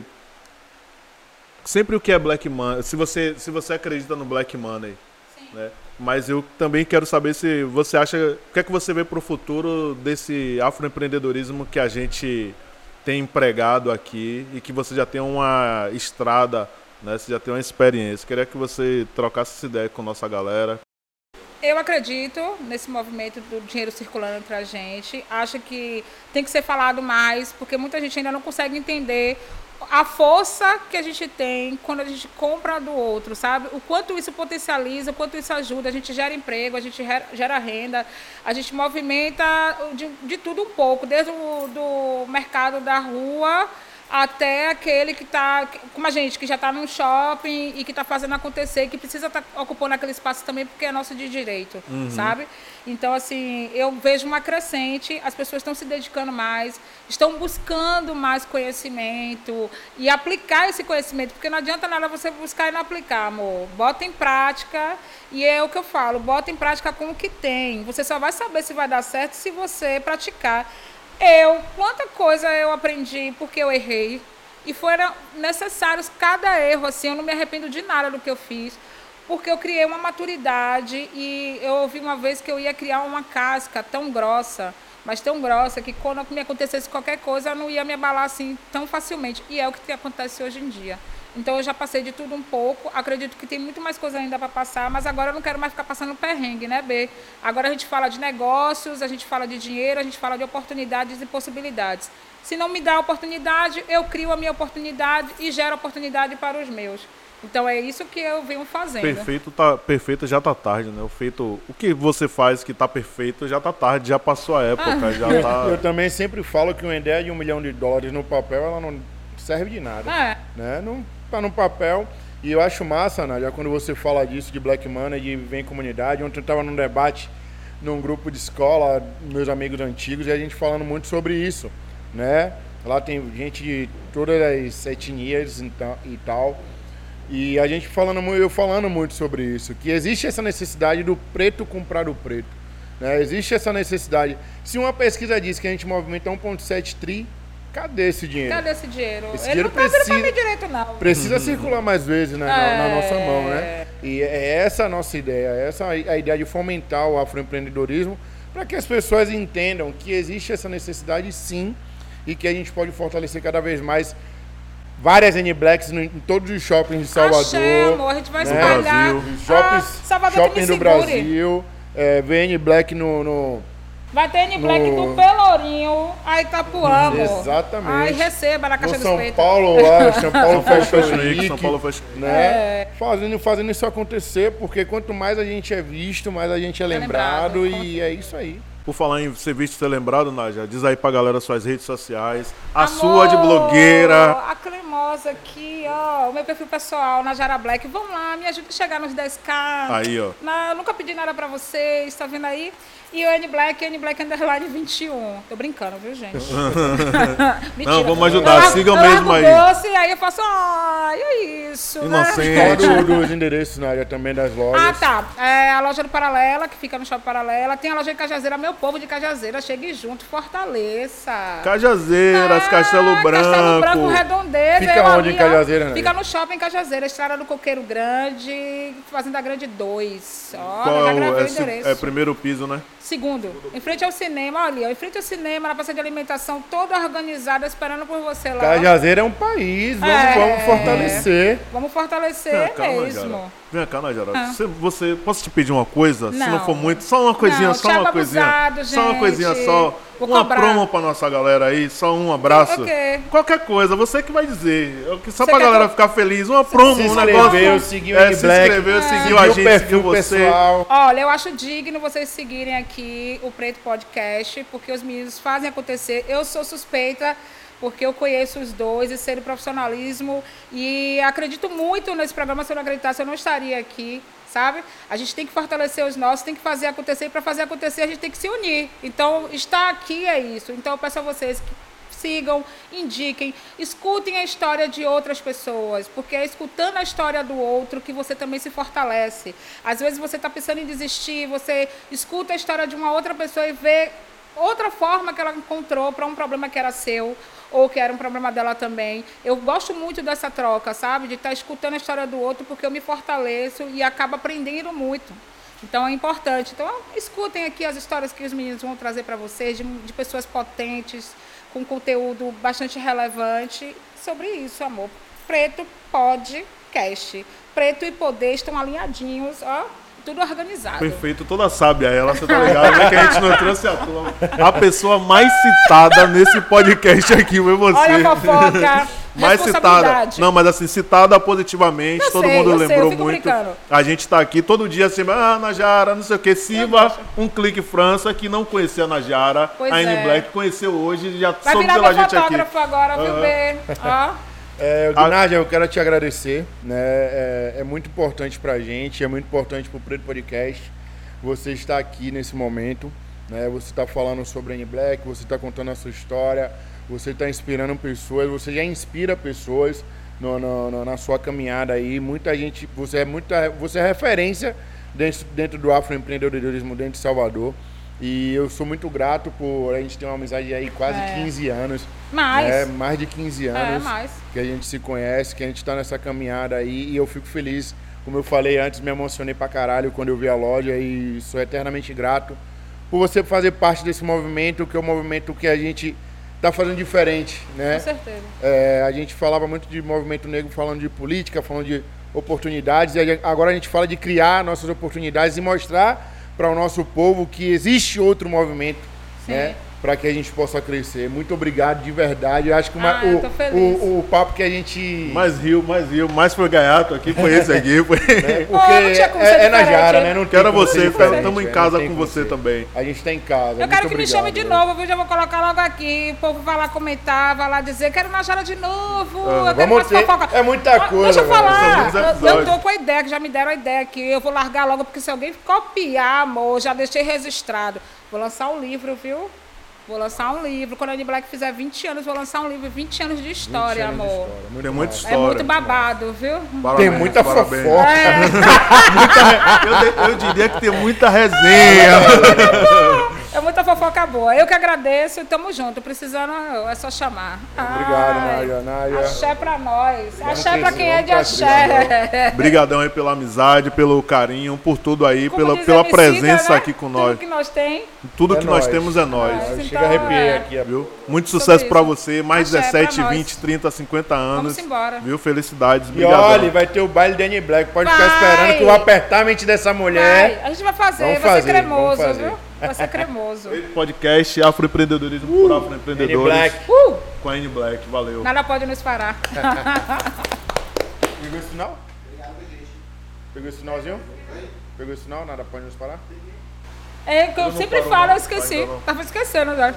sempre o que é Black Money, se você, se você acredita no Black Money. Né? Mas eu também quero saber se você acha, o que é que você vê para o futuro desse afroempreendedorismo que a gente tem empregado aqui e que você já tem uma estrada, né? Você já tem uma experiência. Queria que você trocasse essa ideia com a nossa galera.
Eu acredito nesse movimento do dinheiro circulando entre a gente. Acho que tem que ser falado mais, porque muita gente ainda não consegue entender a força que a gente tem quando a gente compra do outro, sabe? O quanto isso potencializa, o quanto isso ajuda. A gente gera emprego, a gente gera renda, a gente movimenta de, de tudo um pouco, desde o do mercado da rua até aquele que está, como a gente, que já está num shopping e que está fazendo acontecer, e que precisa estar tá ocupando aquele espaço também porque é nosso de direito, sabe? Então, assim, eu vejo uma crescente, as pessoas estão se dedicando mais, estão buscando mais conhecimento e aplicar esse conhecimento, porque não adianta nada você buscar e não aplicar, amor. Bota em prática e é o que eu falo, bota em prática com o que tem. Você só vai saber se vai dar certo se você praticar. Eu, quanta coisa eu aprendi porque eu errei. E foram necessários cada erro, assim, eu não me arrependo de nada do que eu fiz. Porque eu criei uma maturidade e eu ouvi uma vez que eu ia criar uma casca tão grossa, mas tão grossa, que quando me acontecesse qualquer coisa, eu não ia me abalar assim tão facilmente. E é o que acontece hoje em dia. Então eu já passei de tudo um pouco. Acredito que tem muito mais coisa ainda para passar, mas agora eu não quero mais ficar passando perrengue, né, B? Agora a gente fala de negócios, a gente fala de dinheiro, a gente fala de oportunidades e possibilidades. Se não me dá oportunidade, eu crio a minha oportunidade e gero oportunidade para os meus. Então é isso que eu venho fazendo.
Perfeito, tá, perfeito já tá tarde, né? O feito, o que você faz que tá perfeito já tá tarde, já passou a época, já
Eu,
tá.
eu também sempre falo que uma ideia de um milhão de dólares no papel, ela não serve de nada.
É.
Né? Não tá no papel. E eu acho massa, Nádia, quando você fala disso, de Black Money, de vem comunidade. Ontem eu estava num debate num grupo de escola, meus amigos antigos, e a gente falando muito sobre isso, né? Lá tem gente de todas as etnias e ta- tal. E a gente falando, eu falando muito sobre isso, que existe essa necessidade do preto comprar do preto. Né? Existe essa necessidade. Se uma pesquisa diz que a gente movimenta 1,7 tri, cadê esse dinheiro?
Cadê esse dinheiro?
Esse
Ele
dinheiro
não tá
precisa-
mim direito, não.
Precisa circular mais vezes né, na, na
É.
nossa mão, né? E é essa a nossa ideia, essa a a ideia de fomentar o afroempreendedorismo para que as pessoas entendam que existe essa necessidade sim e que a gente pode fortalecer cada vez mais várias N-Blacks em todos os shoppings de Salvador.
Axé, amor, a gente vai
né?
espalhar.
Brasil.
Shoppings,
Ah, Salvador
shopping do. Brasil, é, VN Black no, no,
Vai ter N Black
No-
do Pelourinho, a Itapuã, amor.
Exatamente.
Aí receba na caixa dos
São. Paulo lá, São Paulo Fashion
Week,
Week,
São Paulo Fashion Week.
né?
É.
Fazendo, fazendo isso acontecer, porque quanto mais a gente é visto, mais a gente é,
É
lembrado,
lembrado,
e é isso aí.
Por falar em ser visto e ser lembrado, Nádia, diz aí pra galera suas redes sociais. A
Amor,
sua de blogueira.
A cremosa aqui, ó. O meu perfil pessoal, na Jara Black. Vamos lá, me ajuda a chegar nos 10k.
Aí, ó.
Na- eu nunca pedi nada pra vocês, tá vendo aí? E o N Black, N Black Underline 21. Tô brincando, viu, gente? Mentira.
Não, vamos ajudar,
Eu
sigam
eu
mesmo aí.
doce, aí eu faço, ai, é isso. né?
Inocente.
Fala do- dos endereços na área também das lojas.
Ah, tá. É a loja do Paralela, que fica no Shopping Paralela. Tem a loja de Cajazeira, meu povo de Cajazeira. Chegue junto, fortaleça.
Cajazeiras,
Ah,
Castelo Branco.
Castelo Branco, Redondeza.
Fica
eu
onde
ali,
em Cajazeiras,
ó,
né?
Fica no shopping Cajazeira, Estrada do Coqueiro Grande, Fazenda Grande 2. Ó,
Qual
já
é, o,
gravei
é,
o
se-
endereço.
é primeiro piso, né?
Segundo, em frente ao cinema, olha ali, ó, em frente ao cinema, na praça de alimentação, toda organizada, esperando por você lá.
Cajazeiro é um país, vamos,
É.
vamos fortalecer.
Vamos fortalecer
cá,
mesmo.
Najara. Vem cá, Najara. Você, você- posso te pedir uma coisa? Se não
Não.
for muito, só uma coisinha,
Não,
só uma
Thiago
coisinha.
abusado,
Só uma
gente.
coisinha só.
Vou
uma
cobrar.
promo pra nossa galera aí, só um abraço.
O quê?
Qualquer coisa, você que vai dizer. Só
Você
pra galera
que
ficar feliz, uma promo,
Se
um
inscreveu,
negócio.
seguiu
é, se
Black,
inscreveu, seguiu
seguiu
a gente, seguiu você.
pessoal.
Olha, eu acho digno vocês seguirem aqui o Preto Podcast, porque os meninos fazem acontecer. Eu sou suspeita, porque eu conheço os dois e sei do profissionalismo. E acredito muito nesse programa. Se eu não acreditasse, eu não estaria aqui, sabe? A gente tem que fortalecer os nossos, tem que fazer acontecer. E para fazer acontecer, a gente tem que se unir. Então, estar aqui é isso. Então, eu peço a vocês que sigam, indiquem, escutem a história de outras pessoas, porque é escutando a história do outro que você também se fortalece. Às vezes você está pensando em desistir, você escuta a história de uma outra pessoa e vê outra forma que ela encontrou para um problema que era seu ou que era um problema dela também. Eu gosto muito dessa troca, sabe? De estar escutando a história do outro porque eu me fortaleço e acabo aprendendo muito. Então é importante. Então escutem aqui as histórias que os meninos vão trazer para vocês de, de pessoas potentes, com conteúdo bastante relevante sobre isso, amor. Preto podcast. Preto e poder estão alinhadinhos, ó, tudo organizado.
Perfeito, toda sábia ela, você tá ligado? né? Que a gente não trouxe a pessoa mais citada nesse podcast aqui foi você.
Olha a fofoca.
mais citada. Não, mas assim, citada positivamente,
Eu
todo
sei,
mundo
sei,
lembrou
fico
muito.
brincando.
A gente tá aqui todo dia assim, ah, Najara, não sei o que, Siva, um clique França, que não conhecia a Najara,
Pois
a Anne
é.
Black conheceu hoje já
Vai
soube
virar
pela gente aqui.
fotógrafo agora, viu. Bê? Ó.
É,
A-
Nádia, eu quero te agradecer. Né? É, é muito importante pra gente, é muito importante pro Preto Podcast. Você está aqui nesse momento. Né? Você está falando sobre a N Black, você está contando a sua história, você está inspirando pessoas, você já inspira pessoas no- no- no- na sua caminhada aí. Muita gente, você é muita, você é referência dentro, dentro do afroempreendedorismo dentro de Salvador. E eu sou muito grato por a gente ter uma amizade aí quase
É.
15 anos.
Mais.
né? Mais de 15 anos
É, mais.
que a gente se conhece, que a gente está nessa caminhada aí e eu fico feliz. Como eu falei antes, me emocionei pra caralho quando eu vi a loja e sou eternamente grato por você fazer parte desse movimento, que é um movimento que a gente tá fazendo diferente, né?
Com certeza.
É, a gente falava muito de movimento negro, falando de política, falando de oportunidades, e agora a gente fala de criar nossas oportunidades e mostrar para o nosso povo que existe outro movimento,
Sim.
né? Para que a gente possa crescer. Muito obrigado de verdade. Eu acho que uma-
Ah, eu
o, o, o papo que a gente.
Mais rio, mais rio, mais foi gaiato aqui, foi esse aqui. Foi...
né? Porque
Oh,
é, é na. Jara, né? Não
Quero você, estamos em casa com você
ser.
também.
A gente tá em casa.
Eu
Muito
quero que me
obrigado,
chame de
né?
novo, viu? Já vou colocar logo aqui. O povo vai lá comentar, vai lá dizer, quero na Jara de novo.
Ah,
eu quero
vamos
mais
ter- é muita coisa,
Deixa eu falar. Eu, eu tô com a ideia, que já me deram a ideia aqui. Eu vou largar logo, porque se alguém copiar, amor, já deixei registrado. Vou lançar um livro, viu? Vou lançar um livro. Quando a Annie Black fizer 20 anos, vou lançar um livro. 20 anos de história,
20 anos de
amor.
história, muito
Tem
bom.
muita
É
história.
muito babado, viu?
Parabéns,
Tem muita
parabéns.
fofoca.
É,
Eu, de- eu diria que tem muita resenha.
é muita fofoca boa. Eu que agradeço e tamo junto. Precisando, é só chamar.
Obrigado, Nádia, Nádia.
Axé pra nós. Axé
crescer,
pra quem é de axé.
Obrigadão aí pela amizade, pelo carinho, por tudo aí,
Como
pela, pela presença
né?
aqui com nós.
Tudo que nós tem.
Tudo
É
que nós
nóis.
temos é nós.
Mas,
Chega
então, é.
aqui,
viu? Muito sucesso
para
você, mais 17, 20, 30, 50 anos.
Vamos embora.
Viu? Felicidades,
obrigado.
E
olha, vai ter o baile de Black, pode
vai.
ficar esperando que eu vou apertar a mente dessa mulher.
Vai. A gente vai fazer,
vamos
vai
fazer,
ser cremoso,
fazer.
viu? Vai ser cremoso.
Podcast é Afroempreendedorismo uh,
por
Afroempreendedores.
Black.
Uh.
Com a N Black. valeu.
Nada pode nos parar.
Pegou o sinal? Obrigado, gente. Pegou o sinalzinho? Pegou o sinal? Nada pode nos parar?
É, que eu,
eu
sempre falo, eu esqueci. Tava esquecendo agora.